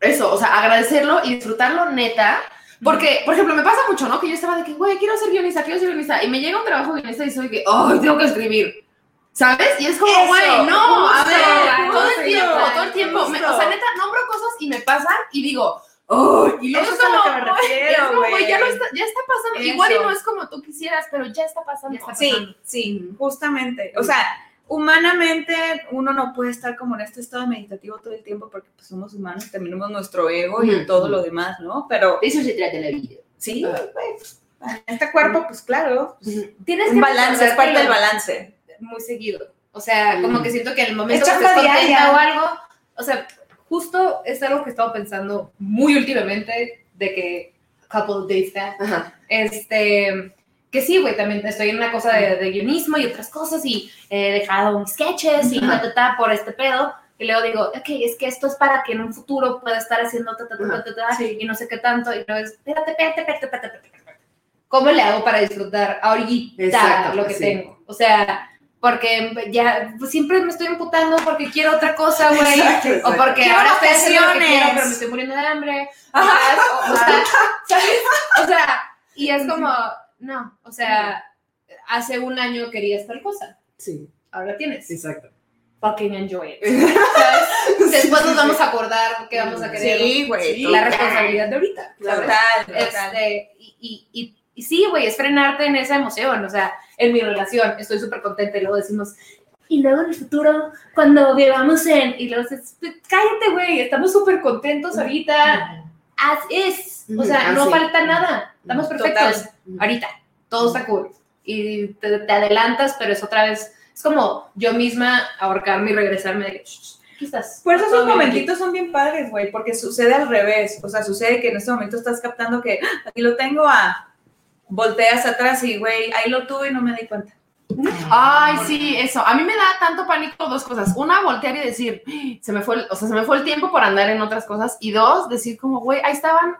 eso, o sea, agradecerlo y disfrutarlo neta. Porque, por ejemplo, me pasa mucho, ¿no? Que yo estaba de que, güey, quiero ser guionista, quiero ser guionista. Y me llega un trabajo guionista y soy que, ¡ay, tengo que escribir! ¿Sabes? Y es como, güey, no, a ver, todo el tiempo, todo el tiempo. o sea, neta, nombro cosas y me pasan y digo, ¡ay! Y luego Eso es a lo que me refiero, es como, güey, güey. ya, lo está, ya está pasando. Eso. Igual y no es como tú quisieras, pero ya está pasando. Ya está Sí, sí, justamente. O sea, humanamente uno no puede estar como en este estado meditativo todo el tiempo porque pues, somos humanos, tenemos nuestro ego y todo lo demás, ¿no? Pero eso se trata la vida. sí, pues, este cuerpo, pues claro, pues, Tienes que un balance, es parte del balance. muy seguido. O sea, como que siento que en el momento Es que chamba contenta o algo, o sea, justo es algo que he estado pensando muy últimamente de que couple days back, Ajá. este, que sí, güey, también estoy en una cosa de, de guionismo y otras cosas y he dejado mis sketches y ta, ta, ta, por este pedo. Y luego digo, ok, es que esto es para que en un futuro pueda estar haciendo ta, ta, ta, ta, ta, ta, y no sé qué tanto. Y luego es, espérate, espérate, espérate, espérate, espérate, espérate. ¿Cómo le hago para disfrutar ahorita Exacto, lo que sí. tengo? O sea, porque ya pues, siempre me estoy imputando porque quiero otra cosa, güey. Exacto, O porque Quiero ahora estoy haciendo lo que vacaciones. quiero, pero me estoy muriendo de hambre. O, o sea, ¿sabes? O sea, y es como, no, o sea, hace un año querías tal cosa, Sí, ahora tienes. exacto. Fucking enjoy it. ¿Sabes? Después nos vamos a acordar que vamos a querer Sí, güey. la responsabilidad de ahorita. Total, ¿sabes? total. Este, y, y, y, y sí, güey, es frenarte en esa emoción. O sea, en mi relación estoy súper contenta y luego decimos, y luego en el futuro, cuando vivamos en. Y luego dices, cállate, güey, estamos súper contentos ahorita. As is. O sea, no falta nada. Estamos perfectos. Total. Ahorita. Todo está cool. Y te, te adelantas, pero es otra vez. Es como yo misma ahorcarme y regresarme de que, "Shh, shh, aquí estás. Por eso esos bien aquí". momentitos son bien padres, güey, porque sucede al revés. O sea, sucede que en este momento estás captando que "Ah, aquí lo tengo a. Volteas atrás y, güey, ahí lo tuve y no me di cuenta. Ay, sí, eso. A mí me da tanto pánico dos cosas. Una, voltear y decir, se me fue, el- o sea, se me fue el tiempo por andar en otras cosas. Y dos, decir como, güey, ahí estaban.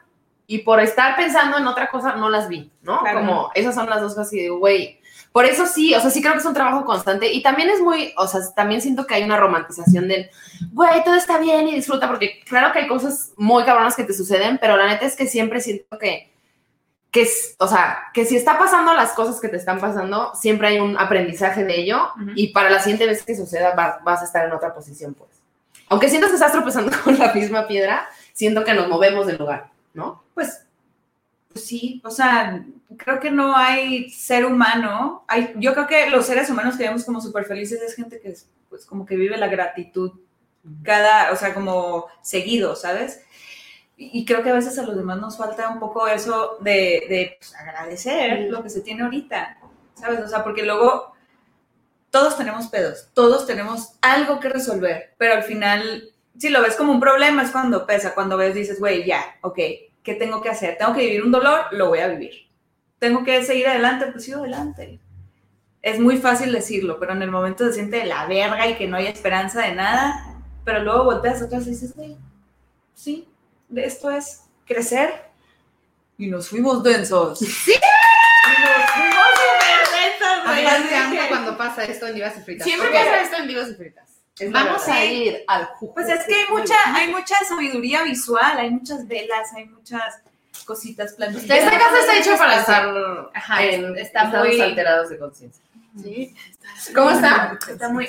Y por estar pensando en otra cosa, no las vi, ¿no? Claro. Como, esas son las dos cosas que digo, güey. Por eso sí, o sea, sí creo que es un trabajo constante. Y también es muy, o sea, también siento que hay una romantización del, güey, todo está bien y disfruta, porque claro que hay cosas muy cabronas que te suceden, pero la neta es que siempre siento que que, o sea, que si está pasando las cosas que te están pasando, siempre hay un aprendizaje de ello y para la siguiente vez que suceda va- vas a estar en otra posición, pues. Aunque sientas que estás tropezando con la misma piedra, siento que nos movemos del lugar, ¿no? Pues, pues sí, o sea, creo que no hay ser humano. Hay, yo creo que los seres humanos que vemos como súper felices es gente que es, pues como que vive la gratitud cada, o sea, como seguido, ¿sabes? Y, creo que a veces a los demás nos falta un poco eso de, de, pues, agradecer lo que se tiene ahorita, ¿sabes? O sea, porque luego todos tenemos pedos, todos tenemos algo que resolver, pero al final, si lo ves como un problema es cuando pesa, cuando ves, dices, güey, ya, ok, ¿qué tengo que hacer? ¿Tengo que vivir un dolor? Lo voy a vivir. ¿Tengo que seguir adelante? Pues sigo adelante. Es muy fácil decirlo, pero en el momento se siente de la verga y que no hay esperanza de nada, pero luego volteas atrás y dices, güey, sí, de esto es crecer. Y nos fuimos densos. ¡Sí! Y nos fuimos súper densos. Además cuando pasa esto en Divas y Fritas. Siempre pasa esto en Divas y Fritas. es Vamos a ir al jugo. Pues es que hay mucha, hay mucha sabiduría visual, hay muchas velas, hay muchas cositas, plantitas. Esta casa está hecha para estar Ajá, en está muy- alterados de conciencia. ¿Cómo está? Está muy.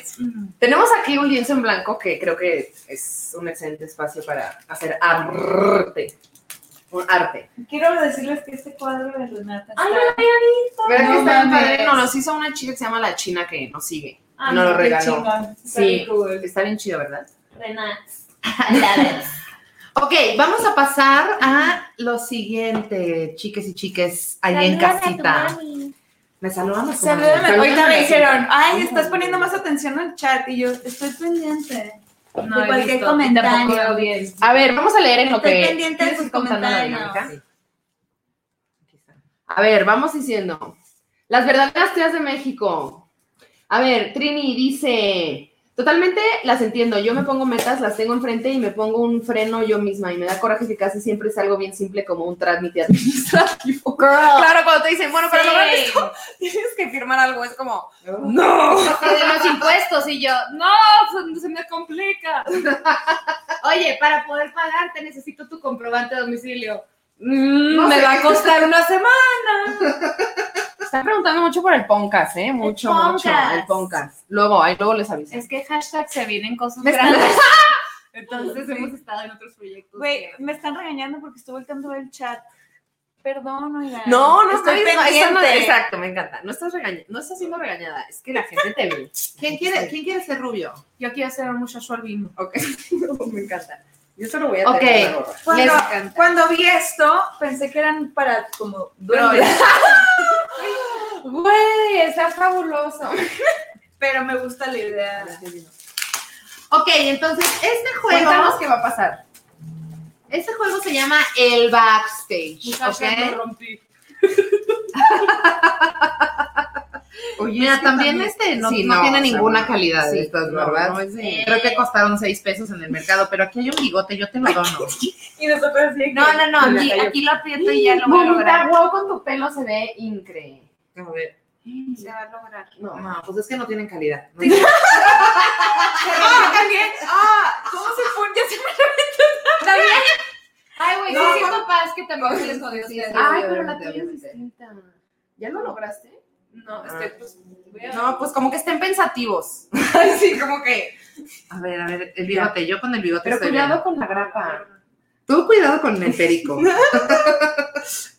Tenemos aquí un lienzo en blanco que creo que es un excelente espacio para hacer arte. Un arte. Quiero decirles que este cuadro de Renata Ay, está... ¿Verdad que No está padre? Nos los hizo una chica que se llama La China que nos sigue. Ah, nos lo regaló. chingón. Está Sí, bien cool. está bien chido, ¿verdad? Renat. Ok, vamos a pasar a lo siguiente, chiques y chiques, allá en casita. Me saludan mami. Salúdame. Ahorita me dijeron, ay, estás poniendo más atención al chat. Y yo, estoy pendiente. No, De cualquier visto, comentario. A ver, vamos a leer en lo Estoy que. pendiente de ¿Quieres sus comentarios. dinámica? A ver, vamos diciendo. Las verdaderas tías de México. A ver, Trini dice. Totalmente las entiendo. Yo me pongo metas, las tengo enfrente y me pongo un freno yo misma. Y me da coraje que casi siempre es algo bien simple como un trámite administrativo. Claro, cuando te dicen, bueno, para Sí. lograr esto tienes que firmar algo. Es como, No. De los impuestos y yo, no, se, se me complica. Oye, para poder pagarte necesito tu comprobante de domicilio. Mm, No me sé. va a costar una semana. Están preguntando mucho por el Poncas, ¿eh? Mucho, mucho. Poncas. El Poncas. Luego, ahí luego les aviso. Es que hashtag se vienen cosas grandes. Entonces hemos estado en otros proyectos. Güey, que- me están regañando porque volteando el chat. Perdón, oigan. No, no estoy estoy pendiente. pendiente. exacto, me encanta. No estás regañando, no estás siendo regañada, es que la gente te ve. ¿Quién quiere, ¿Quién quiere ser rubio? Yo quiero ser un muchacho albino. Ok, me encanta. Yo solo voy a Ok. Cuando, cuando vi esto, pensé que eran para como duendes, Güey, está fabuloso. pero me gusta la idea. Ok, entonces este Cuéntanos juego, qué va a pasar. este juego se llama el backstage. Muchacho, ¿ok? lo rompí. Oye, Mira, es que también este no, Sí, no no, tiene o sea, ninguna calidad sí, de estas, no, ¿verdad? no es de- Creo que costaron seis pesos en el mercado, pero aquí hay un bigote, yo te lo dono. Y nosotros. No, no, no, aquí, aquí lo aprieto y ya lo voy a lograr. wow, con tu pelo se ve increíble. A ver. Se va a lograr. No, no, pues es que no tienen calidad. ¿no? Ah, también. Ah, ¿cómo se fue? Ya se me Ay, güey, No, sí, sí, no. papá, es que también se les jodió. sí. Ay, pero la tuya es distinta. ¿Ya lo lograste? No, es que pues a... No, pues como que estén pensativos. Ay, sí, como que. A ver, a ver, el bigote, yo con el bigote Pero estoy cuidado bien. con la grapa. Tú cuidado con el perico.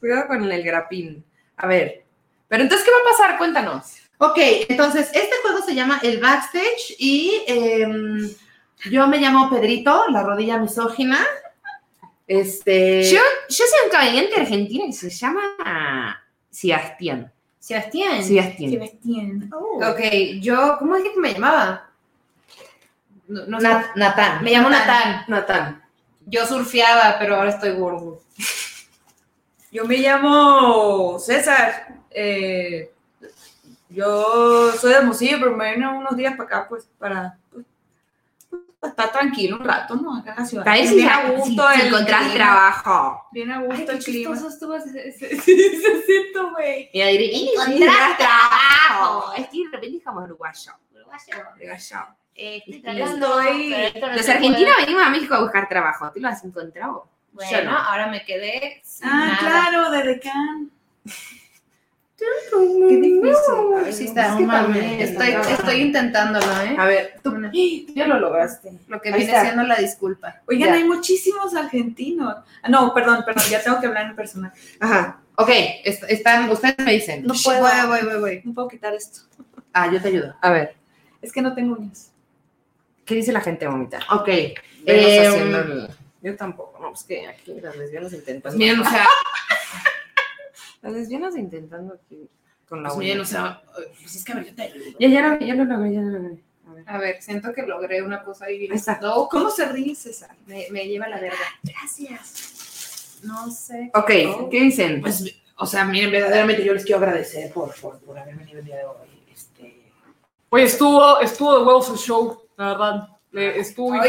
Cuidado con el grapín. A ver. Pero entonces, ¿qué va a pasar? Cuéntanos. ok, entonces este juego se llama el backstage y em, yo me llamo Pedrito, la rodilla misógina. Este. Yo, yo soy un caballero argentino que se llama Sebastián. Sebastián. Sebastián. Sebastián. Oh. Ok, yo, ¿cómo dije que me llamaba? No, no. Na- Natán. Me llamo Natán. Natán. Yo surfeaba, pero ahora estoy gordo. Yo me llamo César. Eh, yo soy de Hermosillo, pero me vine unos días para acá, pues, para, pues, estar tranquilo un rato, ¿no? Acá en la ciudad. Bien a gusto el clima. trabajo. Bien a gusto el clima. estuvo ese, ese, ese güey. Y ahí diría, Encontrar trabajo. Es que de repente como uruguayo. Uruguayo. Estoy Estoy- Los argentinos venimos a México a buscar trabajo. ¿Tú lo has encontrado? Bueno, Yo no. ahora me quedé sin Ah, nada. claro, de Decán. Qué difícil. Ay, Sí está, es también. Estoy, estoy intentándolo, ¿eh? A ver, tú, tú ya lo lograste. Lo que Ahí viene está. siendo la disculpa. Oigan, Ya. hay muchísimos argentinos. Ah, No, perdón, perdón, ya tengo que hablar en personal. Ajá. Ok, est- están, ustedes me dicen. No puedo. Voy, voy, voy, voy. No puedo quitar esto. Ah, yo te ayudo. A ver, Es que no tengo uñas. ¿qué dice la gente, mamita? Ok. Eh, haciendo el- Yo tampoco, no, es que aquí las lesbianas intentan. Pues miren, o sea, Las lesbianas intentando aquí con la pues uña. miren, o sea, pues es que a ver, yo te ayudo. Ya, ya lo, ya lo logré, ya lo logré. A ver. A ver, siento que logré una cosa ahí. No, ¿Cómo se ríe César? me, me lleva la verga. Gracias. No sé. Ok, ¿qué dicen? Pues, o sea, miren, verdaderamente yo les quiero agradecer por, por, por haber venido el día de hoy. Este, Oye, estuvo, estuvo de huevos el show, la verdad. Le- estuvo Oye,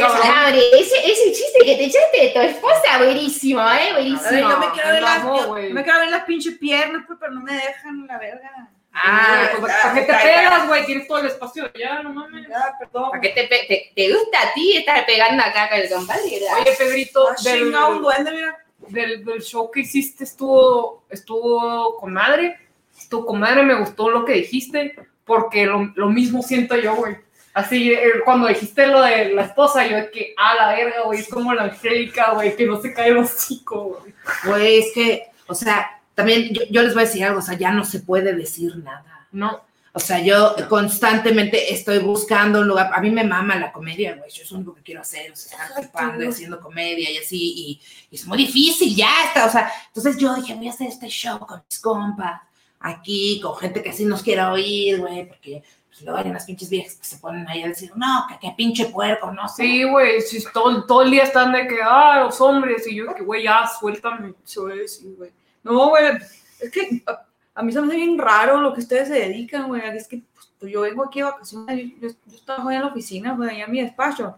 ese, ese chiste que te echaste de tu esposa, buenísimo, ¿eh? Buenísimo. Ay, yo me quiero ver las, yo- me quiero ver las pinches piernas, pues, pero no me dejan la verga. Ah, pues, ¿Para qué te pegas, güey? Tienes todo el espacio ya, no mames. Ya, perdón. ¿Para qué te, te, te gusta a ti estar pegando acá con el compadre? Oye, Pedrito, Ah, del, un duende, mira. del, del show que hiciste estuvo, estuvo con madre. Estuvo con madre, me gustó lo que dijiste, porque lo, lo mismo siento yo, güey. Así, eh, cuando dijiste lo de la esposa, yo de que, a la verga, güey, es como la Angélica, güey, que no se cae el hocico, güey. Güey, es que, o sea, también yo, yo les voy a decir algo, o sea, ya no se puede decir nada. No, O sea, yo constantemente estoy buscando un lugar. A mí me mama la comedia, güey. Yo es lo único que quiero hacer, o sea, estar flipando y haciendo comedia y así. Y, y es muy difícil, ya está. O sea, entonces yo dije, voy a hacer este show con mis compas, aquí, con gente que así nos quiera oír, güey, porque pues, luego hay unas pinches viejas que se ponen ahí a decir, no, que qué pinche puerco, no sé. sí, güey, sí, todo, todo el día están de que, ah, los hombres, y yo que, güey, ya, suéltame. Eso es, güey. No, güey, es que a, a mí se me hace bien raro lo que ustedes se dedican, güey. Es que pues, yo vengo aquí de vacaciones, yo, yo, yo trabajo en la oficina, güey, allá en mi despacho.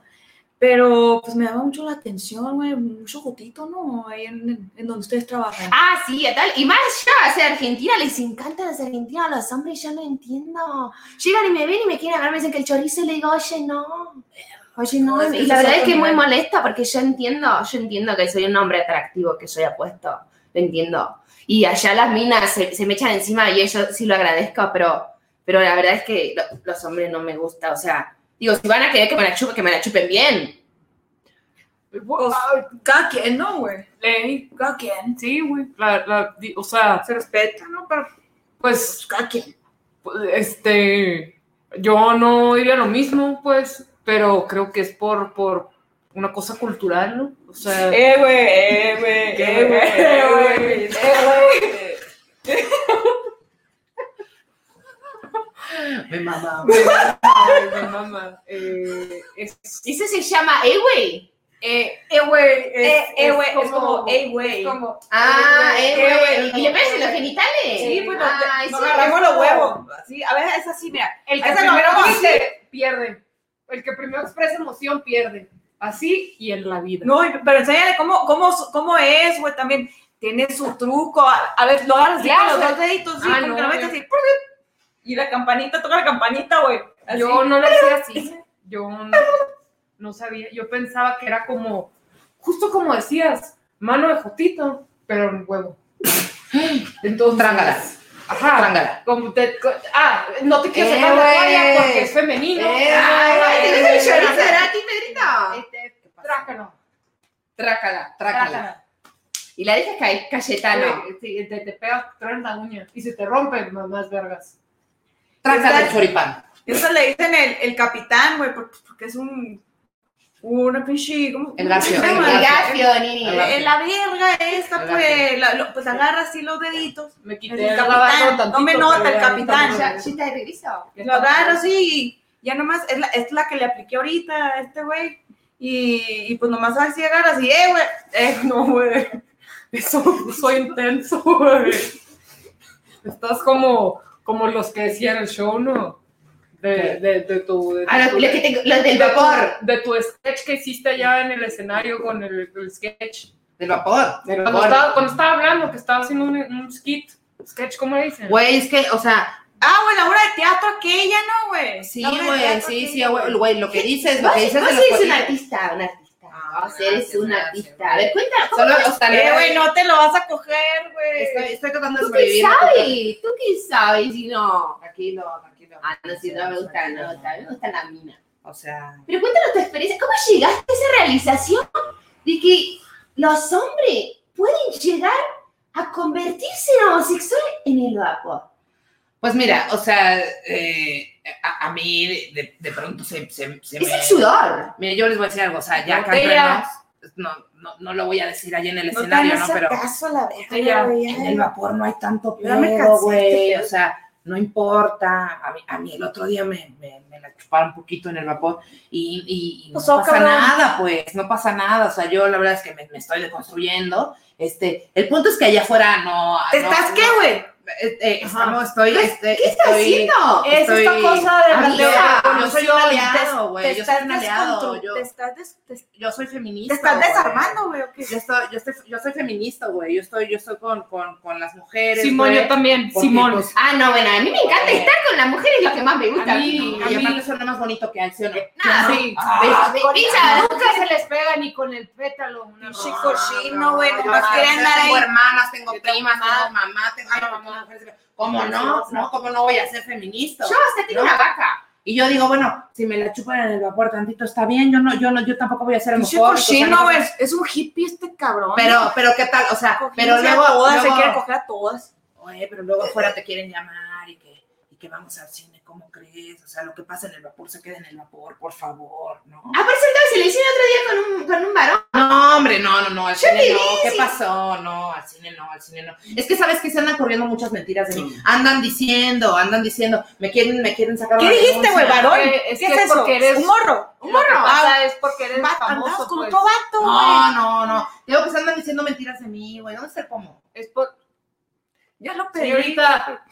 Pero pues me llama mucho la atención, güey, mucho gotito, ¿no? Ahí en, en- donde ustedes trabajan. Ah, sí, y tal. Y más ya, o sea, Argentina, les encanta las argentinas, los hombres, yo no entiendo. Llegan y me ven y me quieren agarrar, me dicen que el chorizo, y le digo, oye, no. Oye, no. Y la verdad es que es muy molesta porque yo entiendo, yo entiendo que soy un hombre atractivo, que soy apuesto, lo entiendo. Y allá las minas se, se me echan encima y yo sí lo agradezco, pero, pero la verdad es que lo- los hombres no me gusta, o sea, digo, si van a querer que me la chupen, que me la chupen bien. Pues, cada quien, ¿no, güey? Ey, Cada quien. sí, güey, la, la, o sea, Se respeta, ¿no? Pero pues, cada quien. pues, este, yo no diría lo mismo, pues, pero creo que es por, por una cosa cultural, ¿no? O sea, Eh, güey, eh, güey, eh, güey, eh, güey, eh, güey. Me mama. ay, mi mamá, eh, es, Eso se llama, güey. eh, Eh, güey, es- eh, es es como, eh, como, Ah, güey. ¿Y le pegas en los genitales? Sí, pues nos, Ay, nos sí, agarramos los huevos. Así, a veces es así, mira. el que primero dice, pierde, el que primero expresa emoción, pierde, así y en la vida. No, pero enséñale cómo, cómo, cómo es, güey, también. Tiene su truco. A, a ver, lo agarras con los dos deditos, sí, Ah, no, así. Y la campanita, toca la campanita, güey. Yo no lo hacía así. Yo no, no sabía. Yo pensaba que era como, justo como decías, mano de jotito, pero en huevo. Entonces, Trángala. Ajá. Trángala. Como te- co- ah, no te quiero Eh, sacar la güey. toalla porque es femenino. Eh, Ay, ay, ay, ¿tienes el ay, chorizo ay, gratis, Pedrito? Este, trácalo. Trácala, trácala. Trácala. Y la dejas caer, Cayetano. Sí, te, te pegas, traes la uña y se te rompen más, más vergas. Trácala el choripán. Eso le dicen el, el capitán, güey, por- porque es un. Una pinche. ¿cómo, El cómo? El Nini. Eh, eh, la verga esta, El pues, la- lo- pues agarra así los deditos. Me El quité capitán, tome nota, el capitán. Ya, ¿sí te regreso? Lo agarra así y ya nomás, es la, es la que le apliqué ahorita a este güey. Y, y pues nomás así agarras y, eh, güey. Eh, no, güey. Eso soy intenso, güey. Estás como, como los que decían el show, ¿no? De, de, de tu. De, Ah, tu- los, los que te- los del de tu- vapor. de tu sketch que hiciste allá en el escenario con el, el sketch. Del vapor. Del Cuando vapor. estaba, cuando estaba hablando, que estaba haciendo un, un skit. Sketch, ¿cómo le dicen? Güey, es que, o sea, Ah, güey, la obra de teatro aquella, ¿no, güey? sí, güey, sí, sí, güey, lo que dices, lo que dices cosas- artista, un artista. Eres una gracias, artista. A ver, cuéntanos. Solo, sea, Eh, güey, no te lo vas a coger, güey. Estoy, estoy tratando de ¿Tú qué sobrevivir. sabes? ¿Tú qué sabes si no? Tranquilo, tranquilo. Ah, no, si no me gusta, no gusta, me gusta la mina. O sea, Pero cuéntanos tu experiencia. ¿Cómo llegaste a esa realización de que los hombres pueden llegar a convertirse en homosexuales en el vapor? pues mira, o sea, eh, a, a mí de, de pronto se, se, se Es me... el sudor. Mira, yo les voy a decir algo, o sea, ya Botella. no, no, no lo voy a decir allá en el No escenario, ¿no? Pero caso, la verga, Ella, güey, en el vapor no hay tanto pedo, güey, o sea, no importa. A mí, a mí el otro día me, me, me la chuparon un poquito en el vapor y, y- y no Pues, oh, pasa cabrón. nada, pues, no pasa nada. O sea, yo la verdad es que me, me estoy deconstruyendo. Este, el punto es que allá afuera no. ¿Te no- estás qué, güey? Eh, eh, estamos- estoy, este, ¿Qué estás estoy- haciendo? Es esta estoy- cosa de la de- yo soy un aliado, güey. Te Yo soy estás un aliado. Yo, Te estás des- te- yo soy feminista. te estás desarmando, güey, ¿o qué? Yo estoy, yo estoy, yo soy feminista, güey. Yo estoy, yo estoy con, con, con las mujeres. Simón, güey. yo también. Simón. pues, Ah, no, bueno, a mí me encanta estar con las mujeres, lo que más me gusta. A mí- y aparte suena más bonito que acción. Nada, Sí. Ah, nunca se les pega ni con el pétalo. una Pinche rosa. cochino, güey, Yo nomás quieren andar tengo hermanas, tengo Yo tengo primas, mamá. tengo mamá, ¿Cómo no? ¿No? ¿Cómo no voy a ser feminista? Yo hasta tengo ¿No? una vaca. Y yo digo, bueno, si me la chupan en el vapor tantito está bien, yo no, yo no, yo tampoco voy a ser homofóbico. cochino, no- güey. Es un hippie este cabrón. Pero, pero qué tal, o sea, pero a luego, todas, se luego- quiere coger a todas. Oye, pero luego afuera te quieren llamar y que, y que vamos al cine, ¿cómo crees? O sea, lo que pasa en el vapor se queda en el vapor, por favor, ¿no? Ah, por cierto, se le hicieron otro día con un, con un varón. No, hombre, no, no, no, al cine no, ¿qué pasó? No, al cine no, al cine no. Es que sabes que se andan corriendo muchas mentiras de mí. Andan diciendo, andan diciendo, me quieren, me quieren sacar ¿Qué dijiste, güey, varón? Eh, es ¿Qué que es es eso? porque eres- Un morro. Un morro. Ah, O sea, es porque eres Va- andabas famoso. con pues. vato. No, no, no. Digo que se andan diciendo mentiras de mí, güey. ¿Dónde está el pomo? Es por... Ya lo pedí. Señorita,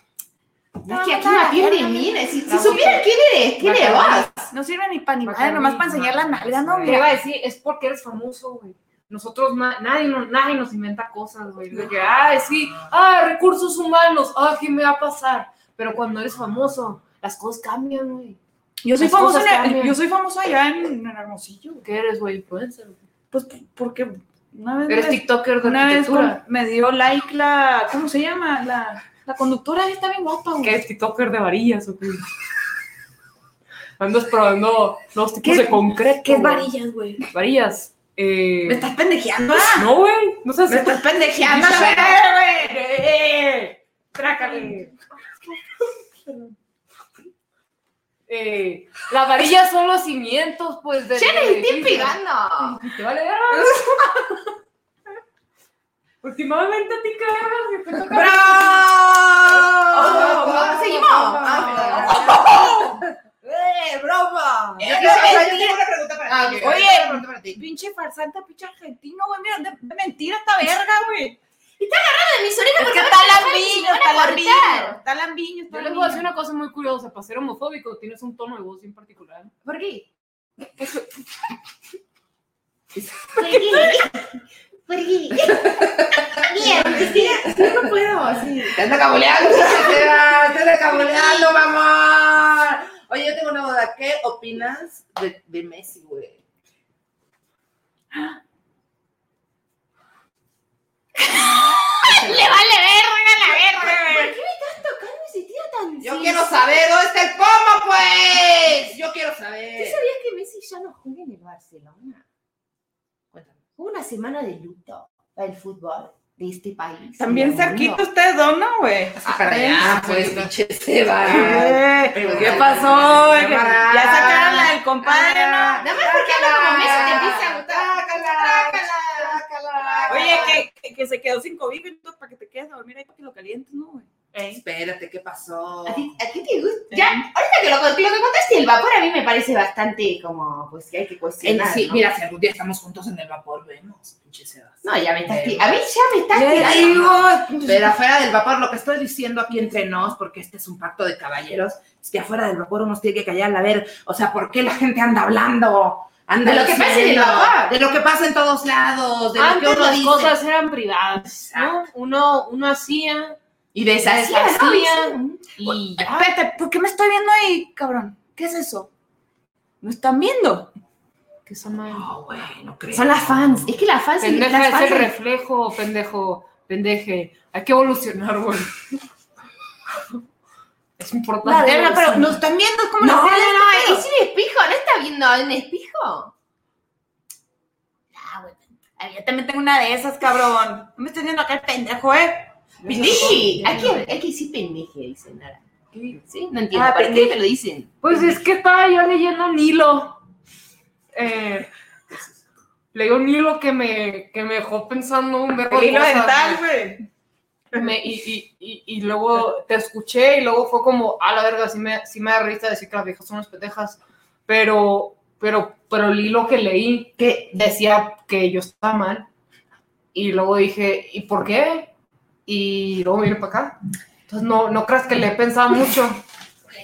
Es que aquí una piel de mira. Si, si La supieran quién eres, quién eres vos. No sirve ni para ni Para madre, nomás para enseñar la nalga, ¿no? te güey? iba a decir, es porque eres famoso, güey. Nosotros, na- nadie, nos- nadie nos inventa cosas, güey. De que, ay, sí, ah, recursos humanos, ah, ¿qué me va a pasar? Pero cuando eres famoso, las cosas cambian, güey. Yo soy famoso yo soy famoso allá en, en Hermosillo. ¿Qué eres, güey? Influencer. güey. Pues porque una vez, Eres me- TikToker de una vez me dio like la, ¿cómo se llama? La, la conductora está bien guapa, güey. ¿Qué eres TikToker de varillas o qué? Andas probando los tipos ¿Qué- de concreto. ¿Qué es güey. varillas, güey? Varillas. Eh, Me estás pendejeando, ah? No, güey. No sé Me estás pendejeando, güey. ¡Eh! ¡Trácale! Eh, las varillas son los cimientos, pues, de. Le estoy pegando. ¿Te vale? Últimamente a ti que te toca- Oh, ¡Bravo! seguimos. Ah, ¡Eh, broma! Yo tengo una pregunta para Ah, ti. Oye. Pinche farsante, pinche argentino, güey. Mira, de, mentira esta verga, güey. de mis orejas porque está lambiño, está lambiño. Está lambiño, está Yo les voy a decir una cosa muy curiosa. Para ser homofóbico, tienes un tono de voz bien particular. ¿Por qué? ¿Por qué? Bien, Cristina. No puedo, así. Te anda cabuleando, te anda cabuleando, mamá. Oye, yo tengo una duda. ¿Qué opinas de, de Messi, güey? Le vale verga la verga. ¿Por qué me estás tocando ese tío tan Yo quiero saber dónde está el pomo, pues. Yo quiero saber. ¿Tú sabías que Messi ya no juega en el Barcelona? Una semana de luto para el fútbol de este país. También cerquita dos, ¿no, güey? Para allá, pues, pinche Seba. Pero ¿Qué pasó? Ya sacaron la del compadre, ¿no? Nada más porque habla como Messi te empieza a gustar. Oye, que, que, se quedó sin y todo para que te quedes a dormir ahí para que lo calientes, ¿no, güey? Espérate, ¿qué pasó? ¿A ti, a ti te gusta? Ya, ahorita que lo, que lo que contaste el vapor a mí me parece bastante como, pues que hay que cuestionar, sí, ¿no? mira, si algún día estamos juntos en el vapor, vemos, pinche Sebas. No, ya me estás A mí ya me estás digo, Pero afuera del vapor, lo que estoy diciendo aquí entre nos, porque este es un pacto de caballeros, es que afuera del vapor uno tiene que callar a ver, o sea, ¿por qué la gente anda hablando? Anda De lo que pasa en el vapor. De lo que pasa en todos lados, de lo que Antes uno las dice. cosas eran privadas, ¿no? Uno, uno hacía Y deshacía, ¿no? deshacía y ya. espérate, ¿por qué me estoy viendo ahí, cabrón? ¿Qué es eso? ¿Me están viendo? ¿Qué es esa madre? No, güey, no creo. Son las fans. Es que las fans. Pendeja las es fans- el reflejo, pendejo, pendeje. Hay que evolucionar, güey. Es La importante. verga, pero nos están viendo como No, no, la no, pero- es un espejo, no está viendo en espejo. Ah, güey. Yo también tengo una de esas, cabrón. No me estás viendo acá el pendejo, ¿eh? Hay que, hay que decir pendeje, dicen ahora. Sí, no entiendo. Ah, ¿Para qué pendeje. me lo dicen? Pues es que estaba yo leyendo un hilo. Eh, leí un hilo que me, que me dejó pensando un verbo hilo dental, güey. y, y, y, y luego te escuché y luego fue como, a la verga, sí me, sí me da risa decir que las viejas son unas pendejas, pero, pero, pero el hilo que leí ¿Qué? decía que yo estaba mal y luego dije, ¿y por qué? Y luego vine para acá. Entonces no, no creas que le he pensado mucho,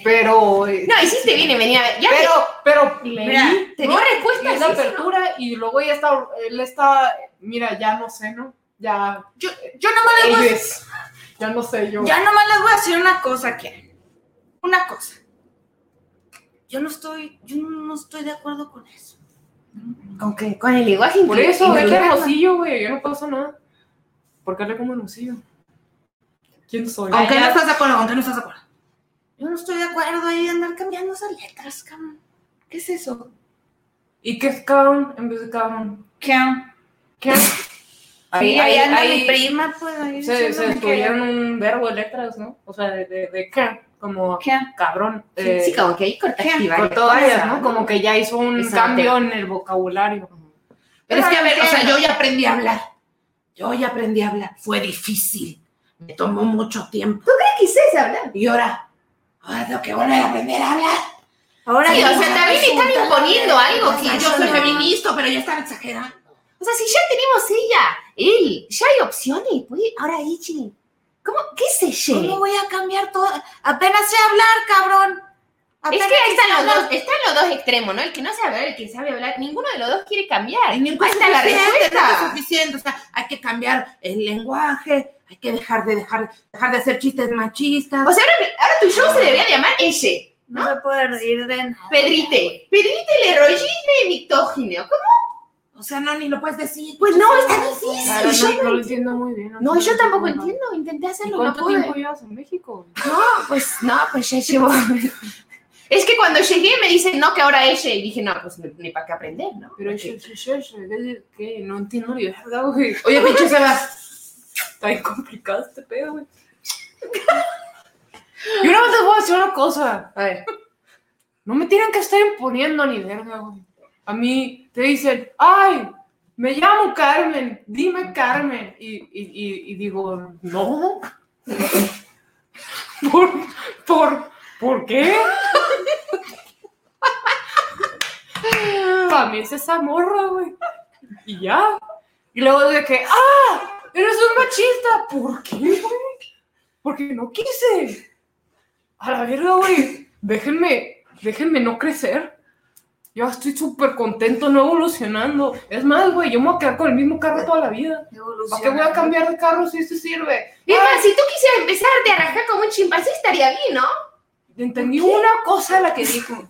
pero... eh, No, hiciste bien en venir a ver. Ya pero, pero leí, Mira, te, dio y respuestas. esa sí, sí, ¿no? apertura y luego ya está, él está, mira, ya no sé, ¿no? Ya, Yo, yo nomás les voy a ya no sé yo. Ya nomás les voy a decir una cosa aquí. Una cosa. Yo no estoy, yo no estoy de acuerdo con eso. ¿Con qué? Con el lenguaje Por eso, vete hermosillo, güey, yo no pasa nada. ¿Por qué le como hermosillo? ¿Quién soy? ¿Con qué no estás de acuerdo? ¿Con qué no estás de acuerdo? Yo no estoy de acuerdo ahí de andar cambiando esas letras, cabrón. ¿Qué es eso? ¿Y qué es cabrón en vez de cabrón? ¿Qué? ¿Qué? Ahí, ahí, ahí ahí mi prima, pues ahí se, se un verbo de letras, ¿no? O sea, de, de, de qué? Como ¿Qué? cabrón. Sí, eh, sí, como que ahí ¿qué? varias cortó varias. ¿no? Como que ya hizo un cambio en el vocabulario. Pero es que, a ver, o sea, yo ya aprendí a hablar. Yo ya aprendí a hablar. Fue difícil. Me tomó mucho tiempo. ¿Qué quisiste hablar? Y ahora, ahora tengo que volver a aprender a hablar. Ahora Sí, o sea, también están imponiendo que- algo que yo yo soy feminista, pero ya están exagerando. O sea, si ya tenemos ella, él, ya hay opciones, pues, ahora ella. ¿Cómo? ¿Qué es ella? ¿Cómo voy a cambiar todo? Apenas sé hablar, cabrón. Es que ahí están los dos, están los dos extremos, ¿no? El que no sabe hablar, el que sabe hablar, ninguno de los dos quiere cambiar. Ahí nunca es está la suficiente, nunca es respuesta. suficiente. O sea, hay que cambiar el lenguaje, hay que dejar de dejar, dejar de hacer chistes machistas. O sea, ahora, ahora tu show se debería llamar ella. No se puede reír de nada. Pedrite. Pedrite le rolline mitógino. ¿Cómo? O sea, no, ni lo puedes decir. Pues no, está difícil. Claro, yo no, no lo entiendo muy bien. No, yo sé tampoco entiendo. Intenté ¿Y hacerlo, no cuánto pude. tiempo llevas en México? No, pues no, pues ya llevo. Es que cuando llegué me dicen, no, que ahora ella. Y dije, no, pues ni, para qué aprender, ¿no? Pero yo, yo, yo, yo, ¿qué? No entiendo ni verga, güey. Oye, pinche. Está bien complicado este pedo, güey. Y una vez les voy a decir una cosa. A ver. No me tienen que estar imponiendo ni verga, güey. A mí te dicen, ay, me llamo Carmen, dime Carmen. Y, y, y, y digo, no. ¿Por, por, ¿por qué? Para mí es esa morra, güey. Y ya. Y luego de que, ah, eres un machista. ¿Por qué, güey? Porque no quise. A la verga, güey. Déjenme, déjenme no crecer. Yo estoy súper contento, no evolucionando. Es más, güey, yo me voy a quedar con el mismo carro toda la vida. ¿Para qué voy a cambiar de carro si este sirve? Es más, si tú quisieras empezarte a rajar como un chimpancé, estaría bien, ¿no? Entendí una cosa la que dijo.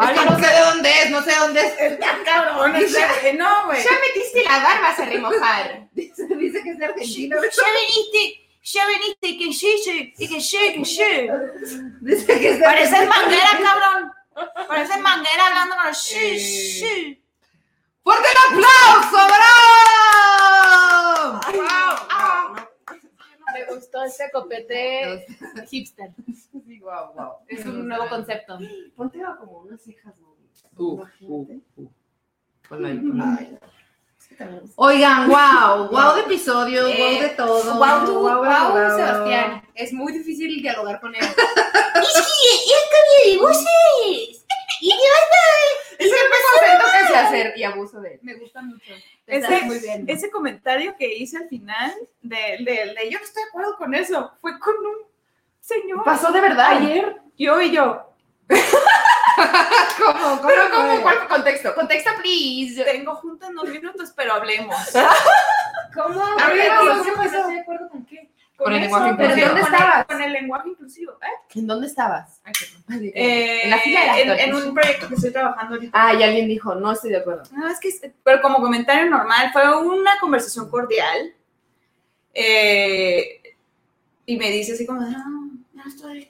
Es que no sé de dónde es, no sé de dónde es. Está cabrón. Sé, no, güey. Ya metiste la barba a remojar. Dice, dice que es de Argentina. Ya veniste, ya veniste, que sí, y que sí, que sí. Dice que es de Pareces manguera, cabrón. Pareces manguera hablando con los sí, Eh. sí. ¡Fuerte el aplauso, bravo! Me gustó este copete hipster. Sí, guau, guau. Es un nuevo concepto. Ponte como unas cejas, ¿no? Uh, uh, uh. Ponla ahí, ponla ahí. Oigan, wow, wow de episodio, wow de todo. Wow, wow, guau. Sebastián. Es muy difícil dialogar con él. de voces! ¡Y Es el acento que sé hacer y abuso de él. Me gusta mucho. Ese, muy bien. ese comentario que hice al final de, de, de yo no estoy de acuerdo con eso fue con un señor Pasó de verdad. ayer, yo y yo. ¿Cómo? ¿Cómo? Pero ¿cómo? ¿Cuál contexto? Contexto, please. Tengo juntos unos minutos, pero hablemos. ¿Cómo? A ver, ¿Cómo? ¿qué de acuerdo con qué? Con el eso, lenguaje pero inclusivo. ¿dónde Con estabas? el- Con el lenguaje inclusivo. ¿eh? ¿En dónde estabas? Eh, En la fila de las en, en un proyecto que estoy trabajando ahorita. Ah, y alguien dijo, no estoy de acuerdo. No, es que, pero como comentario normal, fue una conversación cordial. eh, y me dice así como, no, no estoy,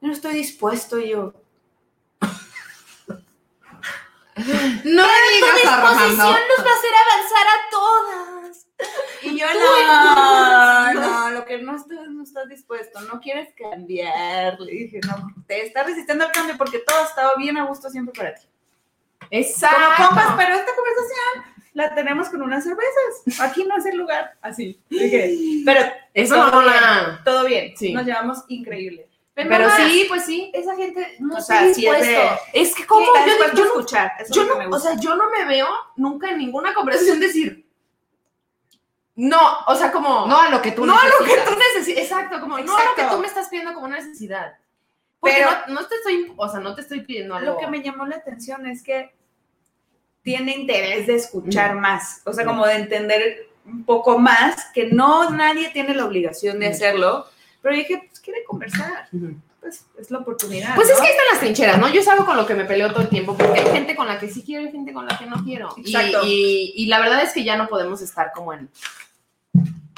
no estoy dispuesto. Y yo, No me digas Armando. nos va a hacer avanzar a todas. y yo no, no, lo que no estás, no estás dispuesto, no quieres cambiar. Le dije, no, te estás resistiendo al cambio porque todo ha estado bien a gusto siempre para ti. Exacto. Como compas, pero esta conversación la tenemos con unas cervezas. Aquí no es el lugar. Así. Pero Eso todo no, bien, todo bien. Sí. Nos llevamos increíble. Pero sí, pues sí. Esa gente no O está sea, sí es de- Es que como yo, yo no- escuchar. Yo no, me o sea, yo no me veo nunca en ninguna conversación decir, no, o sea, como, No a lo que tú no a lo que necesitas. tú necesitas, exacto, como no a lo que tú me estás pidiendo como una necesidad. Porque Pero- no, no te estoy, o sea, no te estoy pidiendo algo. Lo que me llamó la atención es que tiene interés de escuchar más, o sea, como de entender un poco más, que no nadie tiene la obligación de hacerlo, pero dije, pues quiere conversar, pues es la oportunidad. Pues ¿no? es que ahí están las trincheras, ¿no? Yo es algo con lo que me peleo todo el tiempo, porque hay gente con la que sí quiero y gente con la que no quiero. Y, Exacto. y, y la verdad es que ya no podemos estar como en...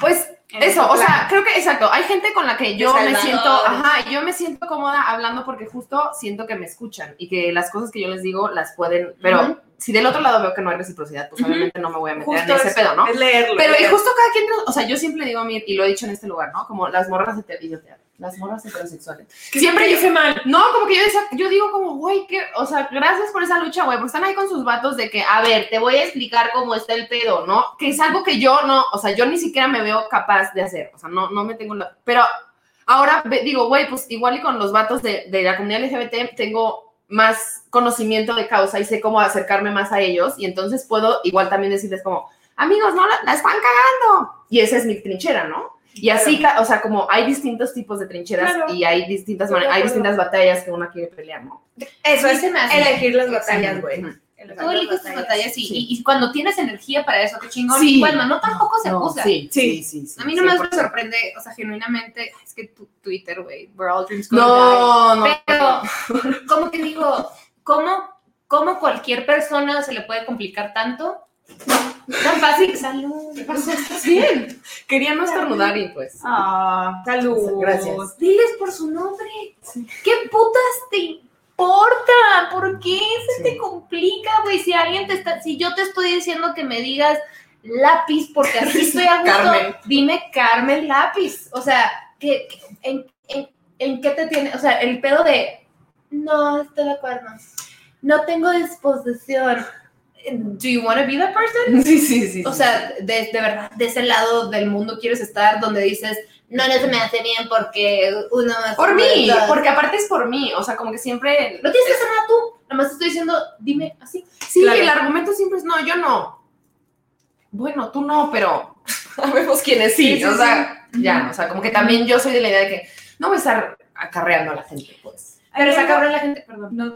Pues En eso, ese o sea, creo que exacto, hay gente con la que yo me siento, ajá, yo me siento cómoda hablando porque justo siento que me escuchan y que las cosas que yo les digo las pueden, pero si del otro lado veo que no hay reciprocidad, pues obviamente no me voy a meter Justo en ese pedo, ¿no? Es leerlo. Pero y justo cada quien, o sea, yo siempre digo a mí, y lo he dicho en este lugar, ¿no? Como las morras heterosexuales. Las morras heterosexuales. Siempre yo hice mal. no, como que yo, decía- yo digo como, güey, que, o sea, gracias por esa lucha, güey, porque están ahí con sus vatos de que, a ver, te voy a explicar cómo está el pedo, ¿no? Que es algo que yo no, o sea, yo ni siquiera me veo capaz de hacer, o sea, no, no me tengo la... Pero ahora digo, güey, pues igual y con los vatos de, de la comunidad LGBT tengo más conocimiento de causa y sé cómo acercarme más a ellos y entonces puedo igual también decirles como, amigos, no, la, la están cagando. Y esa es mi trinchera, ¿no? Y así, ca- o sea, como hay distintos tipos de trincheras Claro. y hay distintas maneras, hay distintas batallas que una quiere pelear, ¿no? Eso es se me hace- elegir las batallas, güey. Elegir Tú eliges tus batallas y, y- y cuando tienes energía para eso, qué chingón. Sí. Y cuando no, tampoco se No, usa. sí, Sí. sí, sí, sí. A mí no me 100%. sorprende, o sea, genuinamente, es que tu Twitter, güey, we're all dreams. No, no. Pero, como que digo, ¿cómo, ¿cómo cualquier persona se le puede complicar tanto? Tan fácil. Salud. ¿Qué pasó? ¿Estás bien? Quería no estornudar y pues. Ah, salud. Gracias. Diles por su nombre. ¿Qué putas te importa? ¿Por qué se te complica, güey? Si alguien te está, si yo te estoy diciendo que me digas lápiz porque así estoy a gusto, Carmen. dime Carmen lápiz. O sea, ¿qué, qué- en, en- en qué te tiene? O sea, el pedo de no estoy de acuerdo. No tengo disposición. Do you want to be that person? Sí, sí, sí. O sí. sea, de, de verdad, de ese lado del mundo quieres estar donde dices, no, no se me hace bien porque uno más. por mí, es dos". porque aparte es por mí. O sea, como que siempre. No tienes que hacer nada tú. Nada más te estoy diciendo, dime así. Sí, Claro. el argumento siempre es no, yo no. Bueno, tú no, pero sabemos quiénes sí. Sí, sí, o sea, ya, o sea, como que también yo soy de la idea de que no voy a estar acarreando a la gente, pues. Pero Hay está cabrón la gente, perdón, No, no.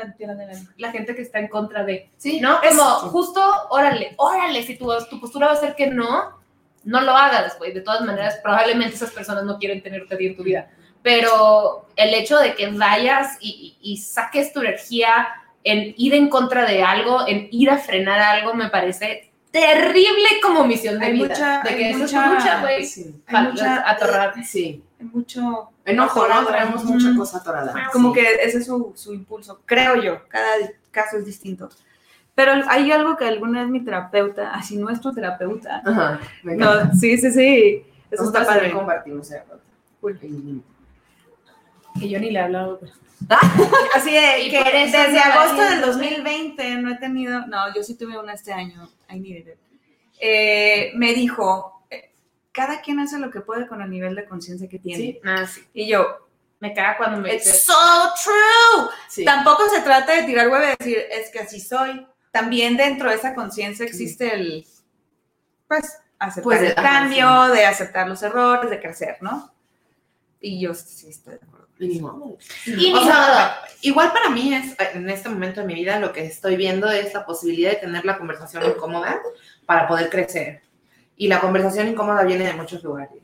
la gente que está en contra de, Sí, ¿no? es- Como justo, órale, órale, si tu, tu postura va a ser que no, no lo hagas, güey. De todas maneras, probablemente esas personas no quieren tenerte ti en tu vida. Pero el hecho de que vayas y, y- y saques tu energía en ir en contra de algo, en ir a frenar algo, me parece terrible como misión de Hay vida. mucha- de hay que eso es mucha- tu lucha, güey. Sí. Hay mucha- Atorrar. Sí. Hay mucho Enojo, ¿no? Traemos mucha cosa atorada. Como Sí. que ese es su, su impulso, creo yo. Cada caso es distinto. Pero hay algo que alguna vez mi terapeuta, así nuestro terapeuta, Ajá. me no, sí, sí, sí, eso está padre. compartimos. Y- Que yo ni le he hablado. güey. Así de que desde no agosto del ¿no? 2020 no he tenido, no, yo sí tuve una este año, I needed it. Eh, me dijo, eh, cada quien hace lo que puede con el nivel de conciencia que tiene. Sí. Ah, sí. Y yo, Me caga cuando me it's so true. Sí. Tampoco se trata de tirar huevo y decir, es que así soy. También dentro de esa conciencia existe el, pues, aceptar Pues, el ajá, cambio, de aceptar los errores, de crecer, ¿no? Y yo sí estoy de acuerdo. Y ni modo. Y O ni sea, modo. igual para mí es, en este momento de mi vida, lo que estoy viendo es la posibilidad de tener la conversación incómoda para poder crecer. Y la conversación incómoda viene de muchos lugares.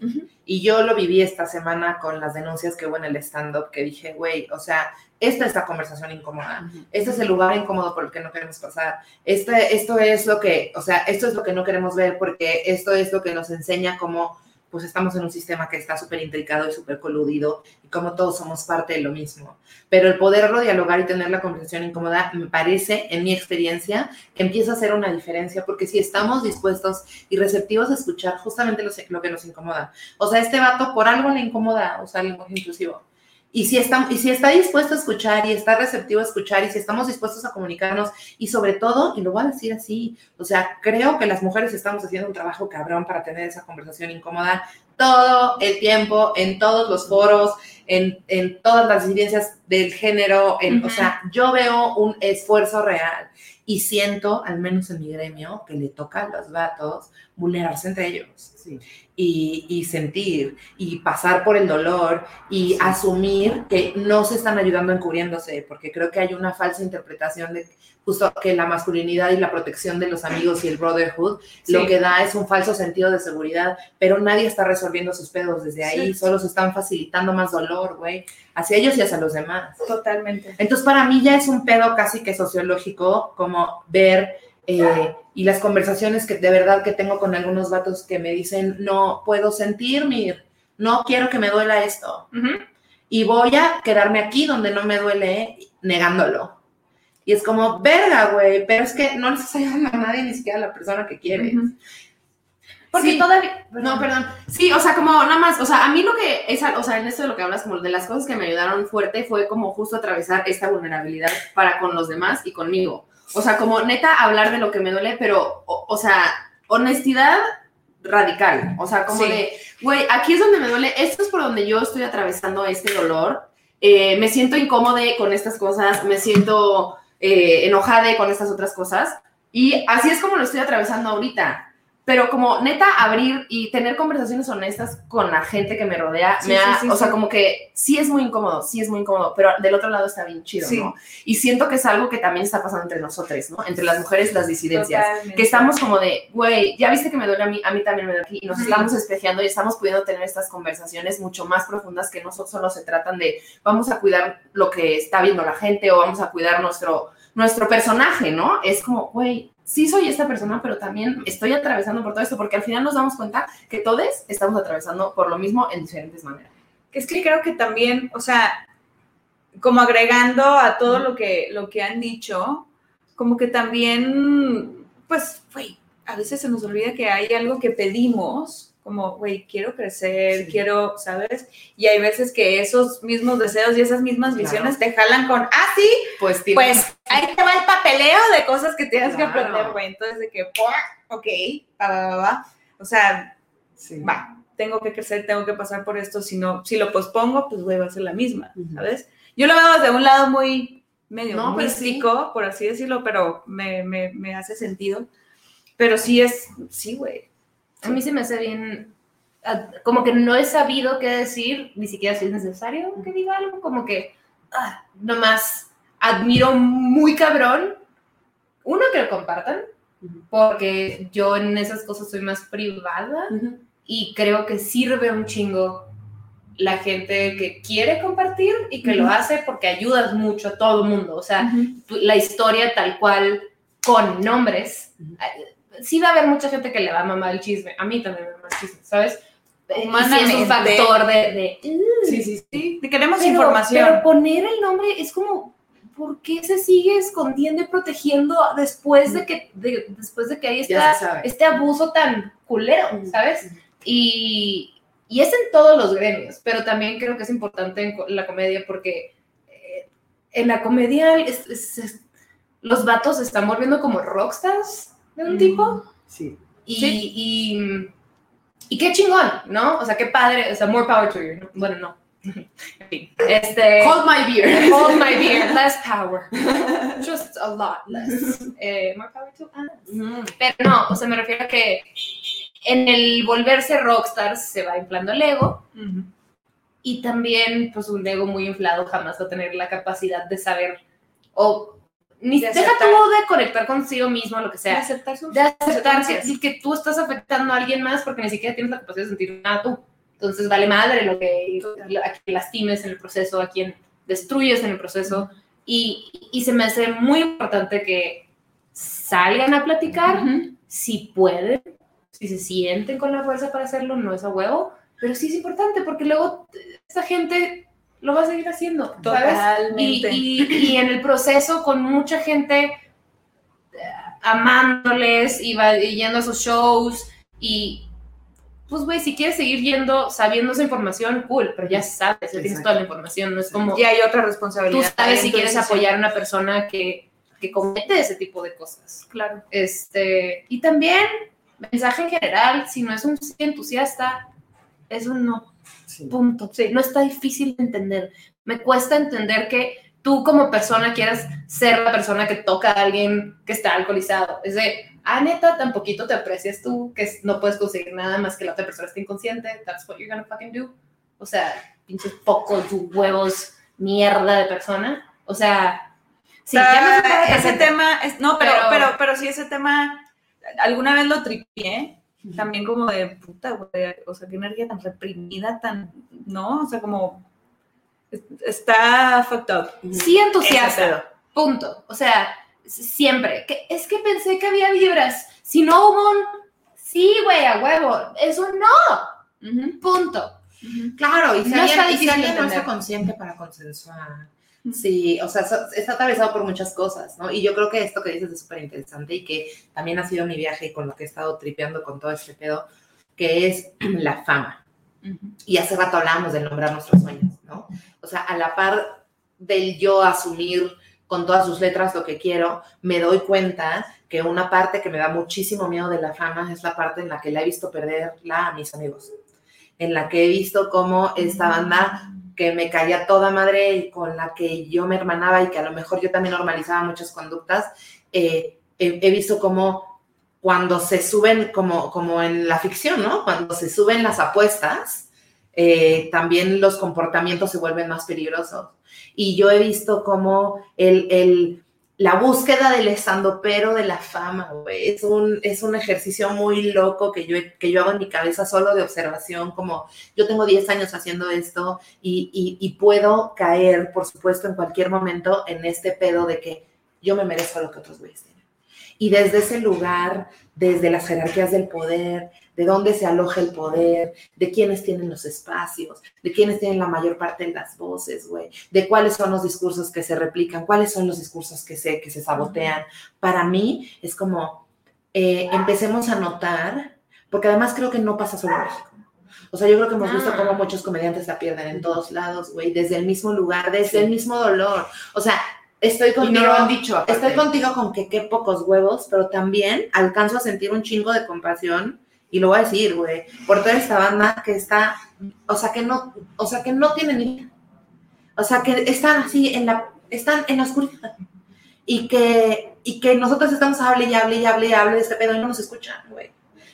Y yo lo viví esta semana con las denuncias que hubo en el stand-up, que dije, güey, o sea, esta es la conversación incómoda. Este es el lugar incómodo por el que no queremos pasar. Este, esto es lo que, o sea, esto es lo que no queremos ver porque esto es lo que nos enseña cómo pues estamos en un sistema que está súper intricado y súper coludido y como todos somos parte de lo mismo. Pero el poderlo dialogar y tener la conversación incómoda me parece, en mi experiencia, que empieza a hacer una diferencia porque si estamos dispuestos y receptivos a escuchar justamente lo, lo que nos incomoda. O sea, este vato por algo le incomoda usar lenguaje inclusivo. Y si, está, y si está dispuesto a escuchar y está receptivo a escuchar y si estamos dispuestos a comunicarnos y sobre todo, y lo voy a decir así, o sea, creo que las mujeres estamos haciendo un trabajo cabrón para tener esa conversación incómoda todo el tiempo, en todos los foros, en, en todas las disidencias del género, en, o sea, yo veo un esfuerzo real y siento, al menos en mi gremio, que le toca a los vatos vulnerarse entre ellos. Sí. Y, y sentir y pasar por el dolor y asumir que no se están ayudando encubriéndose, porque creo que hay una falsa interpretación de justo que la masculinidad y la protección de los amigos y el brotherhood lo que da es un falso sentido de seguridad, pero nadie está resolviendo sus pedos desde ahí, solo se están facilitando más dolor, güey, hacia ellos y hacia los demás. Totalmente. Entonces, para mí ya es un pedo casi que sociológico, como ver eh, y las conversaciones que de verdad que tengo con algunos vatos que me dicen, no puedo sentir, Mir, no quiero que me duela esto. Y voy a quedarme aquí donde no me duele, negándolo. Y es como, verga, güey, pero es que no le estás ayudando a nadie, ni siquiera a la persona que quieres. Porque Sí. todavía. No, perdón. Sí, o sea, como nada más, o sea, a mí lo que es, o sea, en esto de lo que hablas, como de las cosas que me ayudaron fuerte fue como justo atravesar esta vulnerabilidad para con los demás y conmigo. O sea, como neta hablar de lo que me duele, pero, o, o sea, honestidad radical. O sea, como Sí. de, güey, aquí es donde me duele, esto es por donde yo estoy atravesando este dolor. Eh, me siento incómoda con estas cosas, me siento eh, enojada con estas otras cosas. Y así es como lo estoy atravesando ahorita. Pero como neta abrir y tener conversaciones honestas con la gente que me rodea, Sí, me ha, sí, sí, o sea, como que sí es muy incómodo, sí es muy incómodo, pero del otro lado está bien chido. ¿no? Y siento que es algo que también está pasando entre nosotros, ¿no? Entre las mujeres, las disidencias. Totalmente. Que estamos como de, güey, ya viste que me duele a mí, a mí también me duele aquí, y nos estamos espejeando y estamos pudiendo tener estas conversaciones mucho más profundas que no so- solo se tratan de vamos a cuidar lo que está viendo la gente o vamos a cuidar nuestro, nuestro personaje, ¿no? Es como, güey, sí soy esta persona, pero también estoy atravesando por todo esto, porque al final nos damos cuenta que todos estamos atravesando por lo mismo en diferentes maneras. Que es que creo que también, o sea, como agregando a todo lo que, lo que han dicho, como que también, pues, güey, a veces se nos olvida que hay algo que pedimos, como, güey, quiero crecer, Sí. quiero, ¿sabes? Y hay veces que esos mismos deseos y esas mismas Claro. visiones te jalan con, ah, sí, Pues, pues ahí te va el papeleo de cosas que tienes que aprender, güey. Entonces, de que, ok, va, va, va. O sea, va, tengo que crecer, tengo que pasar por esto, si no, si lo pospongo, pues güey, va a ser la misma. ¿sabes? Yo lo veo desde un lado muy medio No, sí. místico, por así decirlo, pero me, me, me hace sentido. Pero sí es, sí, güey. A mí se me hace bien. ah, Como que no he sabido qué decir, ni siquiera si es necesario que diga algo, como que ah, nomás admiro muy cabrón. Uno, que lo compartan, porque yo en esas cosas soy más privada y creo que sirve un chingo la gente que quiere compartir y que lo hace porque ayudas mucho a todo el mundo. O sea, la historia tal cual con nombres. Sí va a haber mucha gente que le va a mamar el chisme. A mí también me mama el chisme, ¿sabes? Sí es un Humanamente. factor de... de Sí, sí, sí. Sí, te queremos pero, información. pero poner el nombre es como, ¿por qué se sigue escondiendo y protegiendo después de que, de- después de que hay esta, este abuso tan culero, ¿sabes? Y, y es en todos los gremios, pero también creo que es importante en la comedia porque eh, en la comedia es- es- es- los vatos se están volviendo como rockstars de un Mm. tipo Sí. y, y, y qué chingón, ¿no? O sea, qué padre, o sea, more power to you. ¿no? Bueno, no. En fin, este... Hold my beer. Hold my beer, less power. Just a lot less. Eh, more power to us. Ujú. Pero no, o sea, me refiero a que en el volverse rockstar se va inflando el ego y también, pues, un ego muy inflado jamás va a tener la capacidad de saber o ni De deja aceptar. tú de conectar consigo mismo, lo que De sea. aceptar sus De aceptar que, consecuencias. que tú estás afectando a alguien más porque ni siquiera tienes la capacidad de sentir nada tú. Entonces vale madre lo que a quien lastimes en el proceso, a quien destruyes en el proceso. Y, y se me hace muy importante que salgan a platicar, Ujú. si pueden, si se sienten con la fuerza para hacerlo, no es a huevo, pero sí es importante porque luego esta gente lo va a seguir haciendo, ¿sabes? Y, Totalmente. y- y en el proceso con mucha gente eh, amándoles y, va- y yendo a sus shows y pues güey, si quieres seguir yendo sabiendo esa información, cool, pero ya sabes, ya tienes toda la información, no es como Y hay otra tú responsabilidad. sabes ahí si quieres apoyar a una persona que, que comete ese tipo de cosas. Claro. Este, y también, mensaje en general, si no es un entusiasta, es un no. Sí. Punto. No está difícil de entender. Me cuesta entender que tú como persona quieras ser la persona que toca a alguien que está alcoholizado. Es de, ah, neta, tan poquito te aprecias tú que no puedes conseguir nada más que la otra persona esté inconsciente. That's what you're gonna fucking do. O sea, pinches pocos huevos, mierda de persona. O sea, sí, ya me Ah, ese gente. tema, es, no, pero, Pero- pero, pero, sí, ese tema, alguna vez lo tripié, también como de puta, güey, o sea, qué energía tan reprimida, tan, ¿no? O sea, como, es- está fucked up. Sí entusiasta. Punto. O sea, siempre. Que, es que pensé que había vibras. Si no hubo un... Sí, güey, a huevo. Eso no. Punto. Claro, y si No alguien, está y si alguien no está consciente para consensuar. Sí, o sea, está atravesado por muchas cosas, ¿no? Y yo creo que esto que dices es súper interesante y que también ha sido mi viaje y con lo que he estado tripeando con todo este pedo, que es la fama. Y hace rato hablábamos de nombrar nuestros sueños, ¿no? O sea, a la par del yo asumir con todas sus letras lo que quiero, me doy cuenta que una parte que me da muchísimo miedo de la fama es la parte en la que la he visto perderla a mis amigos, en la que he visto cómo esta banda que me caía toda madre y con la que yo me hermanaba y que a lo mejor yo también normalizaba muchas conductas, eh, he, visto cómo cuando se suben, como, como en la ficción, ¿no? Cuando se suben las apuestas, eh, también los comportamientos se vuelven más peligrosos. Y yo he visto cómo el, el, la búsqueda del estandopero de la fama, güey, es un, es un ejercicio muy loco que yo, que yo hago en mi cabeza solo de observación, como yo tengo 10 años haciendo esto y, y, y puedo caer, por supuesto, en cualquier momento en este pedo de que yo me merezco lo que otros güeyes tienen. Y desde ese lugar, desde las jerarquías del poder, de dónde se aloja el poder, de quiénes tienen los espacios, de quiénes tienen la mayor parte de las voces, güey, de cuáles son los discursos que se replican, cuáles son los discursos que se, que se sabotean. Para mí es como, eh, empecemos a notar, porque además creo que no pasa solo en México. O sea, yo creo que hemos visto cómo muchos comediantes la pierden en todos lados, güey, desde el mismo lugar, desde el mismo dolor. O sea, estoy Y contigo. no lo han dicho. aparte. Estoy contigo con que qué pocos huevos, pero también alcanzo a sentir un chingo de compasión y lo voy a decir, güey, por toda esta banda que está, o sea, que no, o sea, que no tienen ni idea. O sea, que están así en la, están en la oscuridad. Y que, y que nosotros estamos hable y hable y hable y hable de este pedo y no nos escuchan, güey.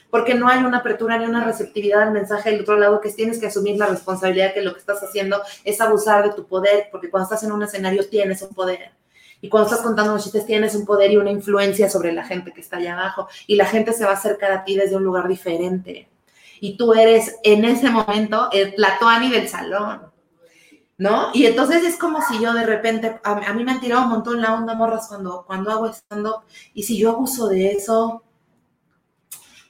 Porque no hay una apertura ni una receptividad al mensaje del otro lado que tienes que asumir la responsabilidad que lo que estás haciendo es abusar de tu poder, porque cuando estás en un escenario tienes un poder. Y cuando estás contando los chistes tienes un poder y una influencia sobre la gente que está allá abajo. Y la gente se va a acercar a ti desde un lugar diferente. Y tú eres en ese momento el platoani del salón. ¿No? Y entonces es como si yo de repente, a, mí me han tirado un montón la onda morras cuando, cuando hago stand-up. Y si yo abuso de eso,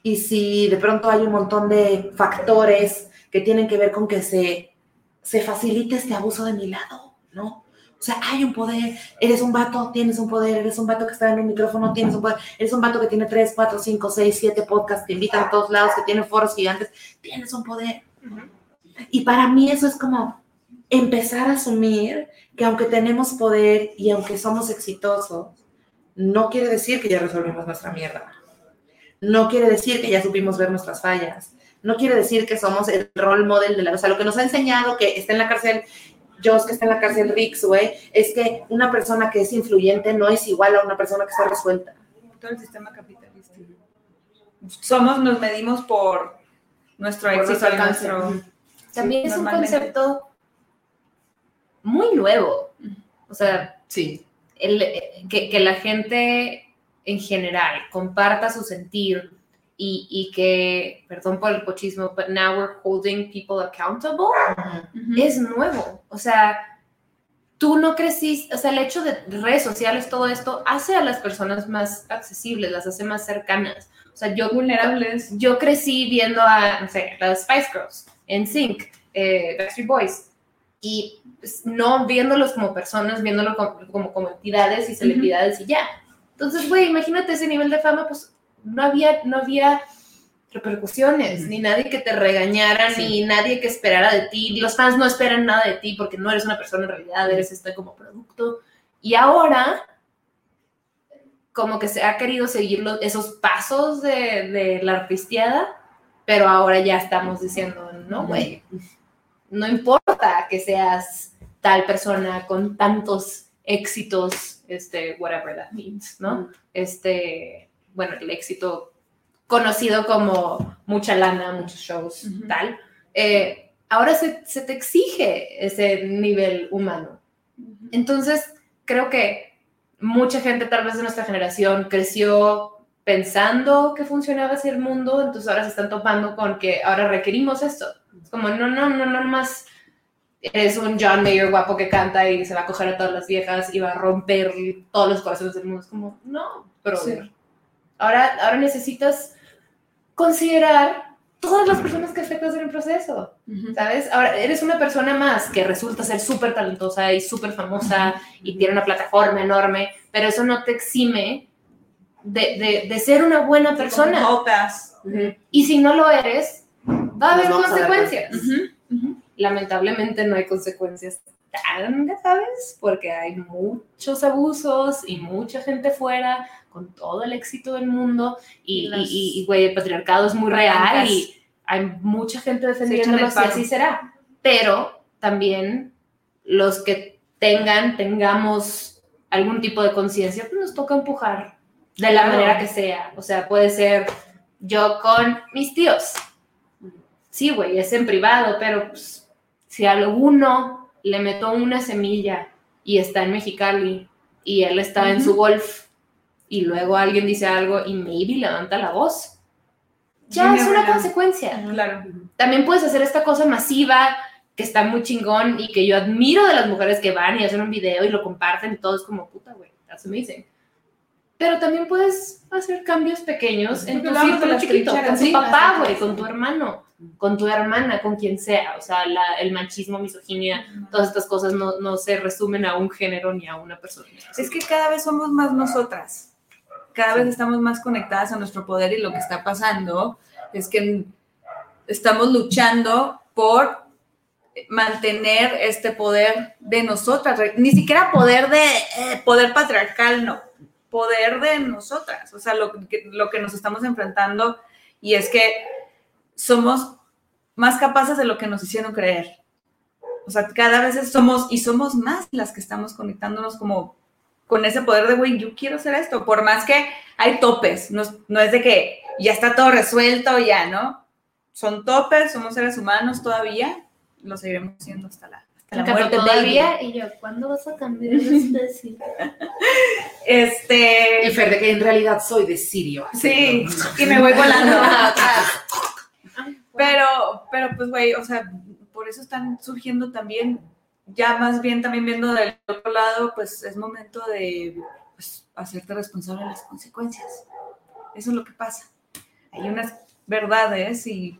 y si de pronto hay un montón de factores que tienen que ver con que se, se facilite este abuso de mi lado, ¿no? O sea, hay un poder, eres un vato, tienes un poder, eres un vato que está en un micrófono, tienes un poder, eres un vato que tiene 3, 4, 5, 6, 7 podcasts que invitan a todos lados, que tiene foros gigantes, tienes un poder. Y para mí eso es como empezar a asumir que aunque tenemos poder y aunque somos exitosos, no quiere decir que ya resolvimos nuestra mierda. No quiere decir que ya supimos ver nuestras fallas. No quiere decir que somos el role model de la... O sea, lo que nos ha enseñado que está en la cárcel Joss, que está en la cárcel Rix, güey, es que una persona que es influyente no es igual a una persona que está resuelta. Todo el sistema capitalista. Somos, nos medimos por nuestro Por éxito nuestro y alcance. nuestro... También Sí, es un concepto muy nuevo. O sea, Sí. el, eh, que, que la gente en general comparta su sentir y, y que, perdón por el pochismo, but now we're holding people accountable, es nuevo. O sea, tú no creciste, o sea, el hecho de redes sociales, todo esto, hace a las personas más accesibles, las hace más cercanas. O sea, yo, Vulnerables. yo crecí viendo a, no sé, las Spice Girls, en Sync, eh, Backstreet Boys, y pues, no viéndolos como personas, viéndolos como, como, como entidades y celebridades y ya. Entonces, güey, imagínate ese nivel de fama, pues no había, no había repercusiones, ni nadie que te regañara, ni nadie que esperara de ti. Los fans no esperan nada de ti porque no eres una persona en realidad, eres este como producto. Y ahora, como que se ha querido seguir los- esos pasos de, de la artisteada, pero ahora ya estamos diciendo, no, güey, no importa que seas tal persona con tantos éxitos, este, whatever that means, ¿no? Este, bueno, el éxito conocido como mucha lana, muchos shows, Ujú. tal. Eh, ahora se, se te exige ese nivel humano. Entonces, creo que mucha gente, tal vez de nuestra generación, creció pensando que funcionaba así el mundo, entonces ahora se están topando con que ahora requerimos esto. Es como, no, no, no, no más eres un John Mayer guapo que canta y se va a coger a todas las viejas y va a romper todos los corazones del mundo. Es como, no, pero ahora, ahora necesitas considerar todas las personas que afectas en el proceso. ¿Sabes? Ahora eres una persona más que resulta ser súper talentosa y súper famosa y tiene una plataforma enorme, pero eso no te exime de, de- de ser una buena persona. Jotas. Y si no lo eres, va a haber Nos a consecuencias. Ujú. Lamentablemente no hay consecuencias tan graves porque hay muchos abusos y mucha gente fuera con todo el éxito del mundo y, las y- güey, el patriarcado es muy real y hay mucha gente defendiéndolo y así será. Pero también los que tengan, tengamos algún tipo de conciencia, pues nos toca empujar de la Claro. manera que sea. O sea, puede ser yo con mis tíos. Sí, güey, es en privado, pero pues, si a alguno le meto una semilla y está en Mexicali y él está en su golf y luego alguien dice algo y maybe levanta la voz, ya You es una consecuencia. Claro. También puedes hacer esta cosa masiva que está muy chingón y que yo admiro de las mujeres que van y hacen un video y lo comparten y todo es como puta, güey, that's amazing. Pero también puedes hacer cambios pequeños en Porque tu círculo chiquito, con tu sí, papá, güey, con tu hermano, con tu hermana, con quien sea. O sea, la- el machismo, misoginia, todas estas cosas no, no se resumen a un género ni a una persona. Es que cada vez somos más nosotras. Cada vez estamos más conectadas a nuestro poder y lo que está pasando es que estamos luchando por mantener este poder de nosotras, ni siquiera poder de eh, poder patriarcal, no, poder de nosotras, o sea, lo que, lo que nos estamos enfrentando y es que somos más capaces de lo que nos hicieron creer. O sea, cada vez somos y somos más las que estamos conectándonos como con ese poder de, güey, yo quiero hacer esto, por más que hay topes, no, es- no es de que ya está todo resuelto, ya, ¿no? Son topes, somos seres humanos todavía, lo seguiremos siendo hasta la, hasta la muerte. todavía y yo, ¿cuándo vas a cambiar de especie? Este, Y Fer, de que en realidad soy de Sirio. sí, y me voy volando. Pero, pero pues, güey, o sea, por eso están surgiendo también, ya más bien también viendo del otro lado, pues es momento de pues, hacerte responsable de las consecuencias. Eso es lo que pasa. Hay unas verdades y,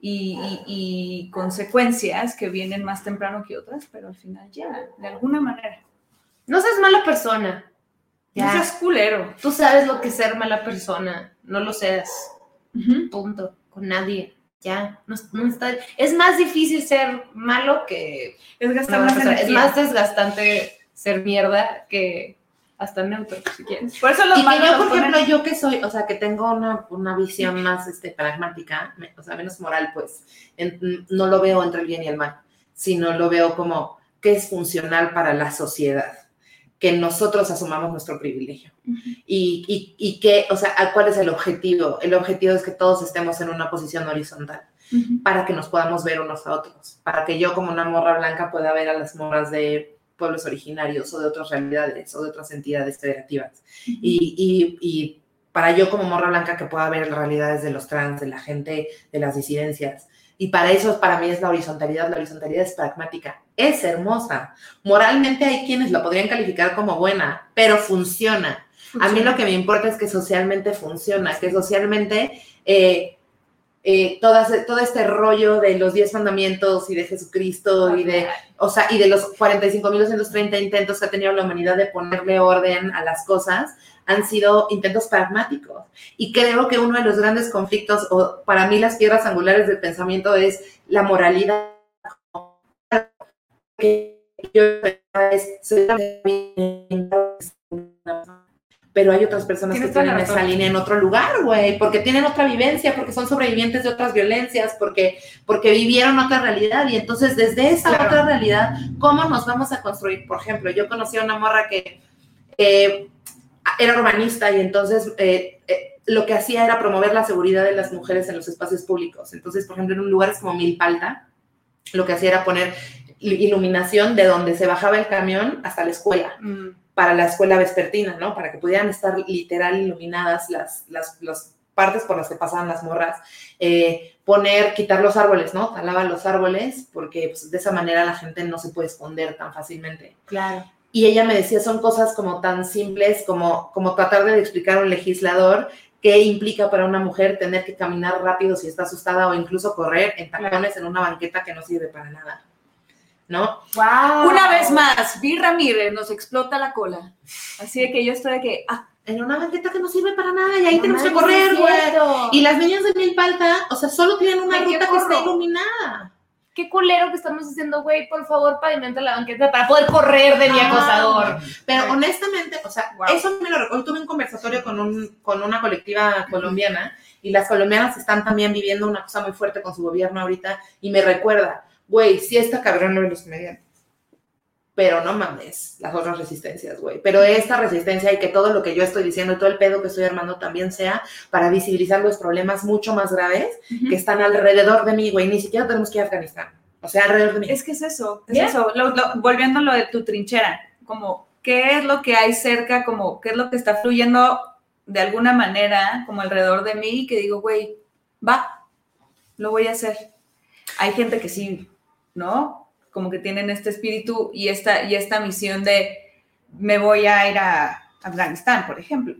y, y- y consecuencias que vienen más temprano que otras, pero al final llegan, de alguna manera. No seas mala persona. No Ya. seas culero. Tú sabes lo que es ser mala persona. No lo seas. Punto. Con nadie. Ya. No, no está- Es más difícil ser malo que Es gastar más. Es desgastante ser mierda que hasta neutro, si quieres. Por eso los Y que yo, por ponen- ejemplo, yo que soy, o sea, que tengo una, una visión más este, pragmática, o sea, menos moral, pues, en- no lo veo entre el bien y el mal, sino lo veo como que es funcional para la sociedad, que nosotros asumamos nuestro privilegio. y, y, y que, o sea, ¿cuál es el objetivo? El objetivo es que todos estemos en una posición horizontal para que nos podamos ver unos a otros, para que yo como una morra blanca pueda ver a las morras de pueblos originarios o de otras realidades o de otras entidades federativas. Y, y- y para yo como morra blanca que pueda ver las realidades de los trans, de la gente, de las disidencias. Y para eso, para mí es la horizontalidad. La horizontalidad es pragmática, es hermosa. Moralmente hay quienes la podrían calificar como buena, pero funciona. A mí lo que me importa es que socialmente funciona, que socialmente eh, eh, todas- todo este rollo de los 10 mandamientos y de Jesucristo y de, o sea, y de los 45.230 intentos que ha tenido la humanidad de ponerle orden a las cosas, han sido intentos pragmáticos. Y creo que uno de los grandes conflictos, o para mí las piedras angulares del pensamiento es la moralidad. Que yo es, soy pero hay otras personas que tienen esa línea en otro lugar, güey, porque tienen otra vivencia, porque son sobrevivientes de otras violencias, porque, porque vivieron otra realidad y entonces desde esa Claro. otra realidad, ¿cómo nos vamos a construir? Por ejemplo, yo conocí a una morra que eh, era urbanista y entonces eh, eh, lo que hacía era promover la seguridad de las mujeres en los espacios públicos. Entonces, por ejemplo, en un lugares como Milpalta, lo que hacía era poner iluminación de donde se bajaba el camión hasta la escuela Mm, para la escuela vespertina, ¿no? Para que pudieran estar literal iluminadas las, las, las partes por las que pasaban las morras. Eh, poner, quitar los árboles, ¿no? Talaban los árboles porque pues, de esa manera la gente no se puede esconder tan fácilmente. Claro. Y ella me decía, son cosas como tan simples como, como tratar de explicar a un legislador qué implica para una mujer tener que caminar rápido si está asustada o incluso correr en tacones en una banqueta que no sirve para nada. ¿No? Wow. Una vez más, Vi Ramírez nos explota la cola. Así de que yo estoy de que, ah, En una banqueta que no sirve para nada y ahí No tenemos que correr, güey. Y las niñas de Milpalta, o sea, solo tienen una ruta que está iluminada. Qué culero que estamos haciendo, güey. Por favor, pavimenta la banqueta para poder correr de mi Ah, acosador. Pero honestamente, o sea, Wow. eso me lo recuerdo. Tuve un conversatorio con, un, con una colectiva colombiana y las colombianas están también viviendo una cosa muy fuerte con su gobierno ahorita y me recuerda, güey, sí está cabrón lo de los comediantes. Pero no mames las otras resistencias, güey. Pero esta resistencia y que todo lo que yo estoy diciendo todo el pedo que estoy armando también sea para visibilizar los problemas mucho más graves que están alrededor de mí, güey. Ni siquiera tenemos que ir a Afganistán. O sea, alrededor de mí. es que es eso, es Ya. eso. Lo- lo- volviendo a lo de tu trinchera, como, ¿qué es lo que hay cerca? Como, ¿qué es lo que está fluyendo de alguna manera, como alrededor de mí? Que digo, güey, va, lo voy a hacer. Hay gente que sí, ¿no? Como que tienen este espíritu y esta, y esta misión de me voy a ir a Afganistán, por ejemplo.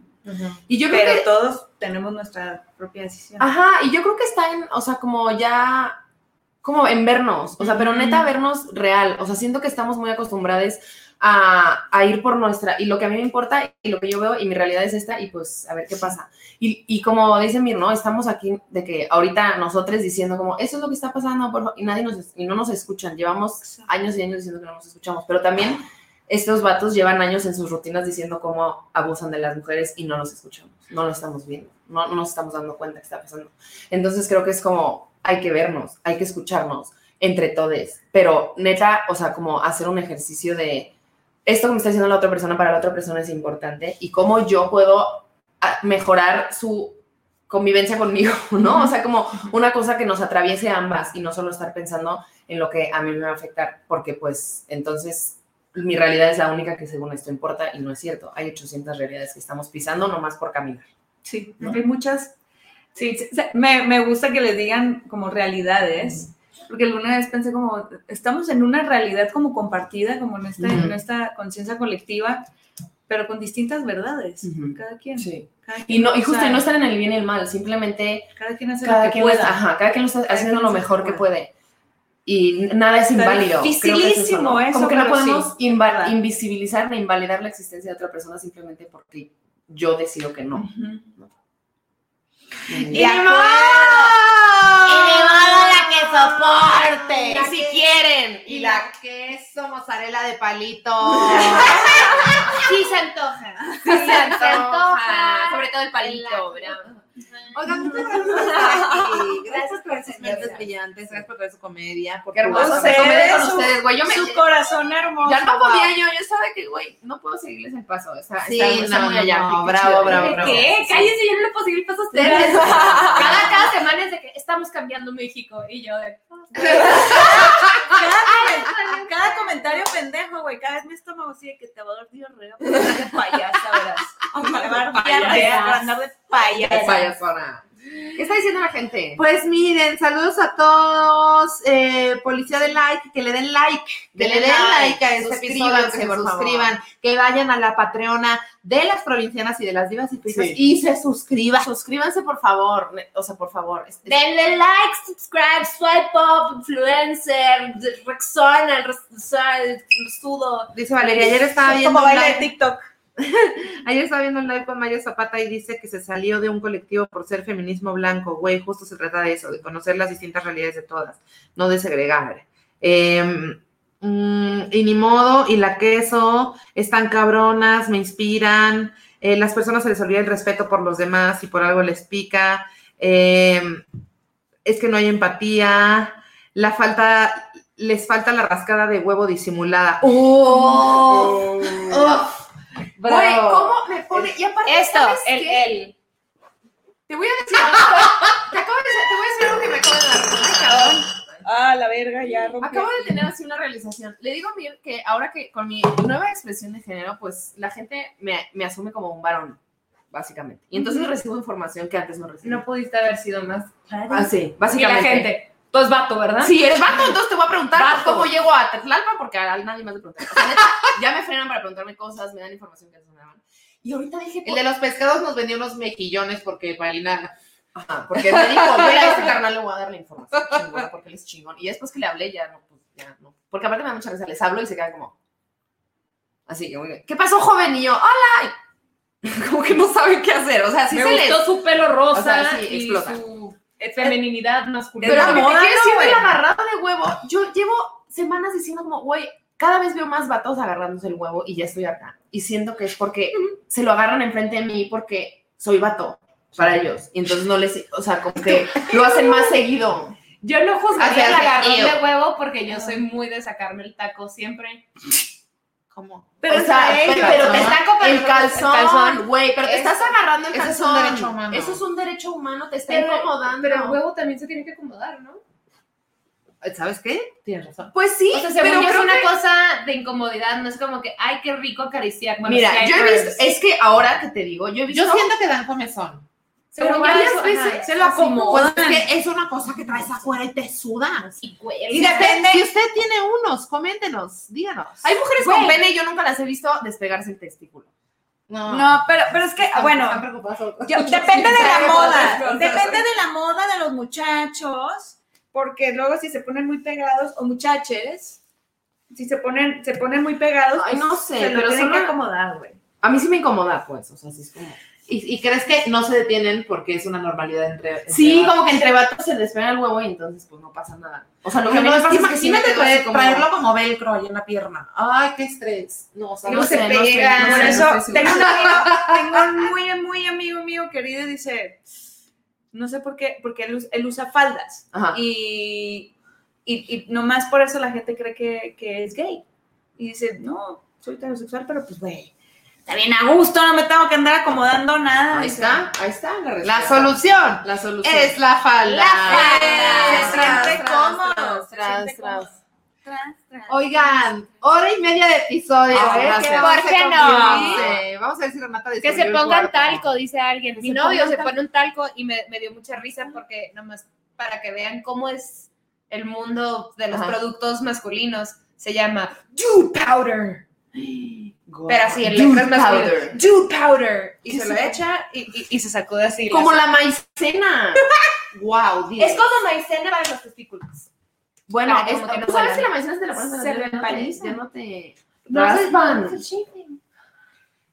Y yo creo Pero que todos tenemos nuestra propia decisión. Ajá, y yo creo que está en, o sea, como ya, como en vernos, o sea, pero neta vernos real, o sea, siento que estamos muy acostumbrados a, a ir por nuestra, y lo que a mí me importa y lo que yo veo y mi realidad es esta y pues a ver qué pasa. Y, y como dice Mir, ¿no? Estamos aquí de que ahorita nosotros diciendo como, eso es lo que está pasando, por favor", y nadie nos, y no nos escuchan, llevamos años y años diciendo que no nos escuchamos, pero también estos vatos llevan años en sus rutinas diciendo cómo abusan de las mujeres y no nos escuchamos, no lo estamos viendo, no, no nos estamos dando cuenta que está pasando. Entonces creo que es como, hay que vernos, hay que escucharnos entre todos, pero neta, o sea, como hacer un ejercicio de esto que me está diciendo la otra persona para la otra persona es importante y cómo yo puedo ah, mejorar su convivencia conmigo, ¿no? O sea, como una cosa que nos atraviese ambas y no solo estar pensando en lo que a mí me va a afectar, porque pues entonces mi realidad es la única que según esto importa y no es cierto. Hay 800 realidades que estamos pisando nomás por caminar. Sí, ¿no? hay muchas. Sí, sí, sí, me, me gusta que les digan como realidades, porque alguna vez pensé como, estamos en una realidad como compartida, como en esta, Ujú. en esta conciencia colectiva, pero con distintas verdades, Ujú. cada quien. Sí. cada Y quien, no, y justo y no estar en el bien y el mal, simplemente Cada quien hace cada lo que quien, pueda. ajá, cada quien lo está Cada haciendo lo mejor que puede. Y nada es inválido. Es eso, ¿no? dificilísimo eso, Como que no sí, podemos verdad. invisibilizar ni invalidar la existencia de otra persona simplemente porque yo decido que no. Ujú. Y Y acuerdo. la que soporte. Y si quieren. Y la queso mozzarella de palito. Sí se antoja. Sí se antoja. Sobre todo el palito, ¿verdad? Oigan, muchas gracias por estar aquí. Gracias por sus mentes brillantes. Gracias por traer su comedia. Por Qué hermoso. Comer con ustedes, güey. Yo me, Su corazón hermoso. ya no podía yo, yo estaba que, güey, no puedo seguirles el paso. Está, Sí, está, está no, muy allá. no, bravo, chido. bravo, ¿Qué? bravo. Cállense, yo no le puedo seguir el paso a ustedes. cada, cada semana es de que estamos cambiando México. Y yo de... Cada comen- cada comentario pendejo, güey. Cada vez mi estómago sigue que te va a dar diarrea. por andar de payasa, verás. Por andar de payasa. Payasona. ¿Qué está diciendo la gente? Pues miren, saludos a todos. Eh, policía de like, que le den like. Que le den like, like a este episodio, que se suscriban, que vayan a la Patreona de las provincianas y de las divas y fritas Sí. y se suscriban. Suscríbanse, por favor. O sea, por favor. Denle like, subscribe, swipe up, influencer, Rexona, Sudo. Dice Valeria, ayer estaba Es viendo como un baile de TikTok. Ayer estaba viendo un live con Mario Zapata y dice que se salió de un colectivo por ser feminismo blanco. Güey, justo se trata de eso, de conocer las distintas realidades de todas, no de segregar. Eh, mm, y ni modo, y la queso, están cabronas, me inspiran. Eh, las personas se les olvida el respeto por los demás y por algo les pica. Eh, es que no hay empatía. La falta, les falta la rascada de huevo disimulada. ¡Oh! ¡Oh! Güey. ¿cómo me pone? Y aparte, Esto, ¿sabes el, qué? el. Te voy a decir algo. Te acabo de te voy a decir algo que me acaba de dar. Cabrón. Ah, la verga, ya rompí. Acabo de tener así una realización. Le digo a Mir que ahora que con mi nueva expresión de género, pues la gente me, me asume como un varón, básicamente. Y entonces recibo información que antes no recibía. No pudiste haber sido más. Ah, sí, Y la básicamente. gente. Tú es vato, ¿verdad? Si eres vato, entonces te voy a preguntar Vato. cómo llego a Tetlalpan, porque a nadie más le pregunté. O sea, neta, ya me frenan para preguntarme cosas, me dan información que antes no me daban. Y ahorita dije, El de los pescados nos vendió unos mejillones porque Marina. Ajá, porque me dijo, mira, a este carnal le voy a dar la información chingona porque él es chingón. Y después que le hablé, ya no, pues ya no. Porque aparte me da mucha risa, les hablo y se quedan como. Así que muy bien. ¿Qué pasó, joven? Y yo, ¡hola! Como que no saben qué hacer. O sea, sí me se les. gustó su pelo rosa O sea, sí, y explota. su femeninidad masculina. Pero que te moda, ¿no, decir de huevo, yo llevo semanas diciendo como, güey, cada vez veo más vatos agarrándose el huevo y ya estoy acá. Y siento que es porque se lo agarran enfrente de mí porque soy vato para ellos. Y entonces no les, o sea, como que lo hacen más seguido. Yo no juzgaría el agarrón de huevo porque yo soy muy de sacarme el taco siempre. Pero o sea, entre pero, ellos, pero te ¿no? está como el calzón, calzón. güey, pero te Es- estás agarrando el ese es calzón. un derecho humano. Eso es un derecho humano, te está Pero, incomodando. pero el huevo también se tiene que acomodar, ¿no? ¿Sabes qué? Tienes razón. Pues sí, O sea, pero es una que- cosa de incomodidad, no es como que, ay, qué rico acariciar. Bueno, Mira, yo he visto, es que ahora que te digo, yo he visto Yo siento que dan comezón. Pero varias eso, veces ajá, se lo acomodan. Es una cosa que traes afuera y te suda. Y depende. Si usted tiene unos, coméntenos, díganos. Hay mujeres Güey. con pene y yo nunca las he visto despegarse el testículo. No, No, pero, pero es que, bueno, Están yo- depende de la moda. Depende de la moda de los muchachos. Porque luego si se ponen muy pegados, o muchaches, si se ponen, se ponen muy pegados, Ay, pues, no sé, se lo pero tienen que una- acomodar, güey. A mí sí me incomoda, pues, o sea, sí es como... ¿Y, y crees que no se detienen porque es una normalidad entre. entre Sí, vatos? como que entre vatos se despega el huevo y entonces pues no pasa nada. O sea, lo que me pasa es que sí me traer- como- traerlo como velcro ahí en la pierna. Ay, qué estrés. No, o sea, No no se no sé, pega. no Por sé, no eso sé tengo un amigo, tengo un muy, muy amigo mío querido y dice, no sé por qué, porque él usa faldas. Ajá. Y, y, y nomás por eso la gente cree que, que es gay. Y dice, no, soy heterosexual, pero pues, güey, está bien a gusto, no me tengo que andar acomodando nada. Ahí está, ahí está la La respuesta. solución La solución. es la falda. La falda. Se tras, tras. Oigan, hora y media de episodio. Ah, ¿eh? vamos ¿Por a qué no? Vamos a ver si Renata Que se pongan talco, dice alguien. Mi se novio se pone un talco y me, me dio mucha risa porque nomás para que vean cómo es el mundo de los Ajá. productos masculinos. Se llama Dude Powder. Pero así, el Dude letra es masculino. powder. Dude Powder. Y ¿Qué se lo echa y, y- y se sacude así. Como la maicena. wow, Es como maicena para los testículos. Bueno, Para es, como que no ¿tú sabes que la maicena se la pones en la no te-. Ya no te... No raspan.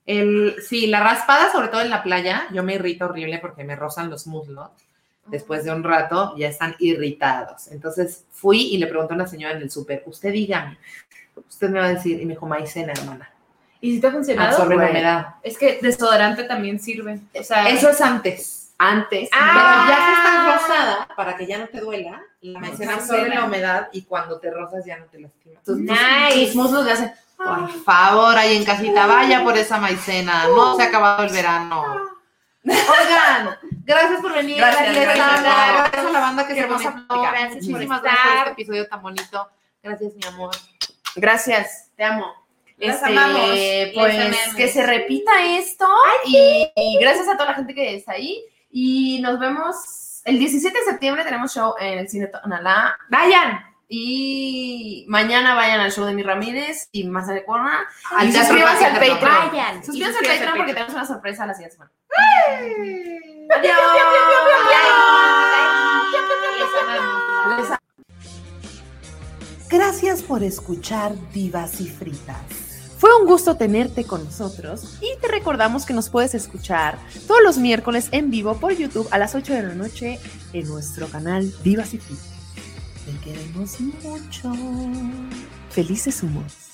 El, sí, la raspada, sobre todo en la playa, yo me irrito horrible porque me rozan los muslos. Después de un rato ya están irritados. Entonces fui y le pregunté a una señora en el súper, usted dígame, usted me va a decir, y me dijo, maicena, hermana. ¿Y si te ha funcionado? Absorbe la humedad. Es que desodorante también sirve. O sea, Eso es antes. Antes. Ah. Pero ya que está rosada, para que ya no te duela, la maicena absorbe la humedad y cuando te rozas ya no te lastima. tus, tus- Nice. tus muslos le hacen... Por favor, ahí en casita, vaya por esa maicena. No se ha acabado el verano. Oigan, gracias por venir. Gracias, Gracias, gracias. gracias a la banda que Qué se nos aplica. Gracias por Muchísimas estar. gracias por este episodio tan bonito. Gracias, mi amor. Gracias, te amo. Las Este, amamos. Pues Les que se repita esto y, y gracias a toda la gente que está ahí y nos vemos el 17 de septiembre tenemos show en el Cine Tonalá. Vayan y mañana vayan al show de mi Ramírez y más de Corona. Al Y suscríbanse al. Patreon. Vayan. Suscríbanse al Patreon porque tenemos una sorpresa la siguiente semana. Gracias por escuchar Divas y Fritas. Fue un gusto tenerte con nosotros y te recordamos que nos puedes escuchar todos los miércoles en vivo por YouTube a las 8 de la noche en nuestro canal Divas y Fritas. Te queremos mucho. Felices humos.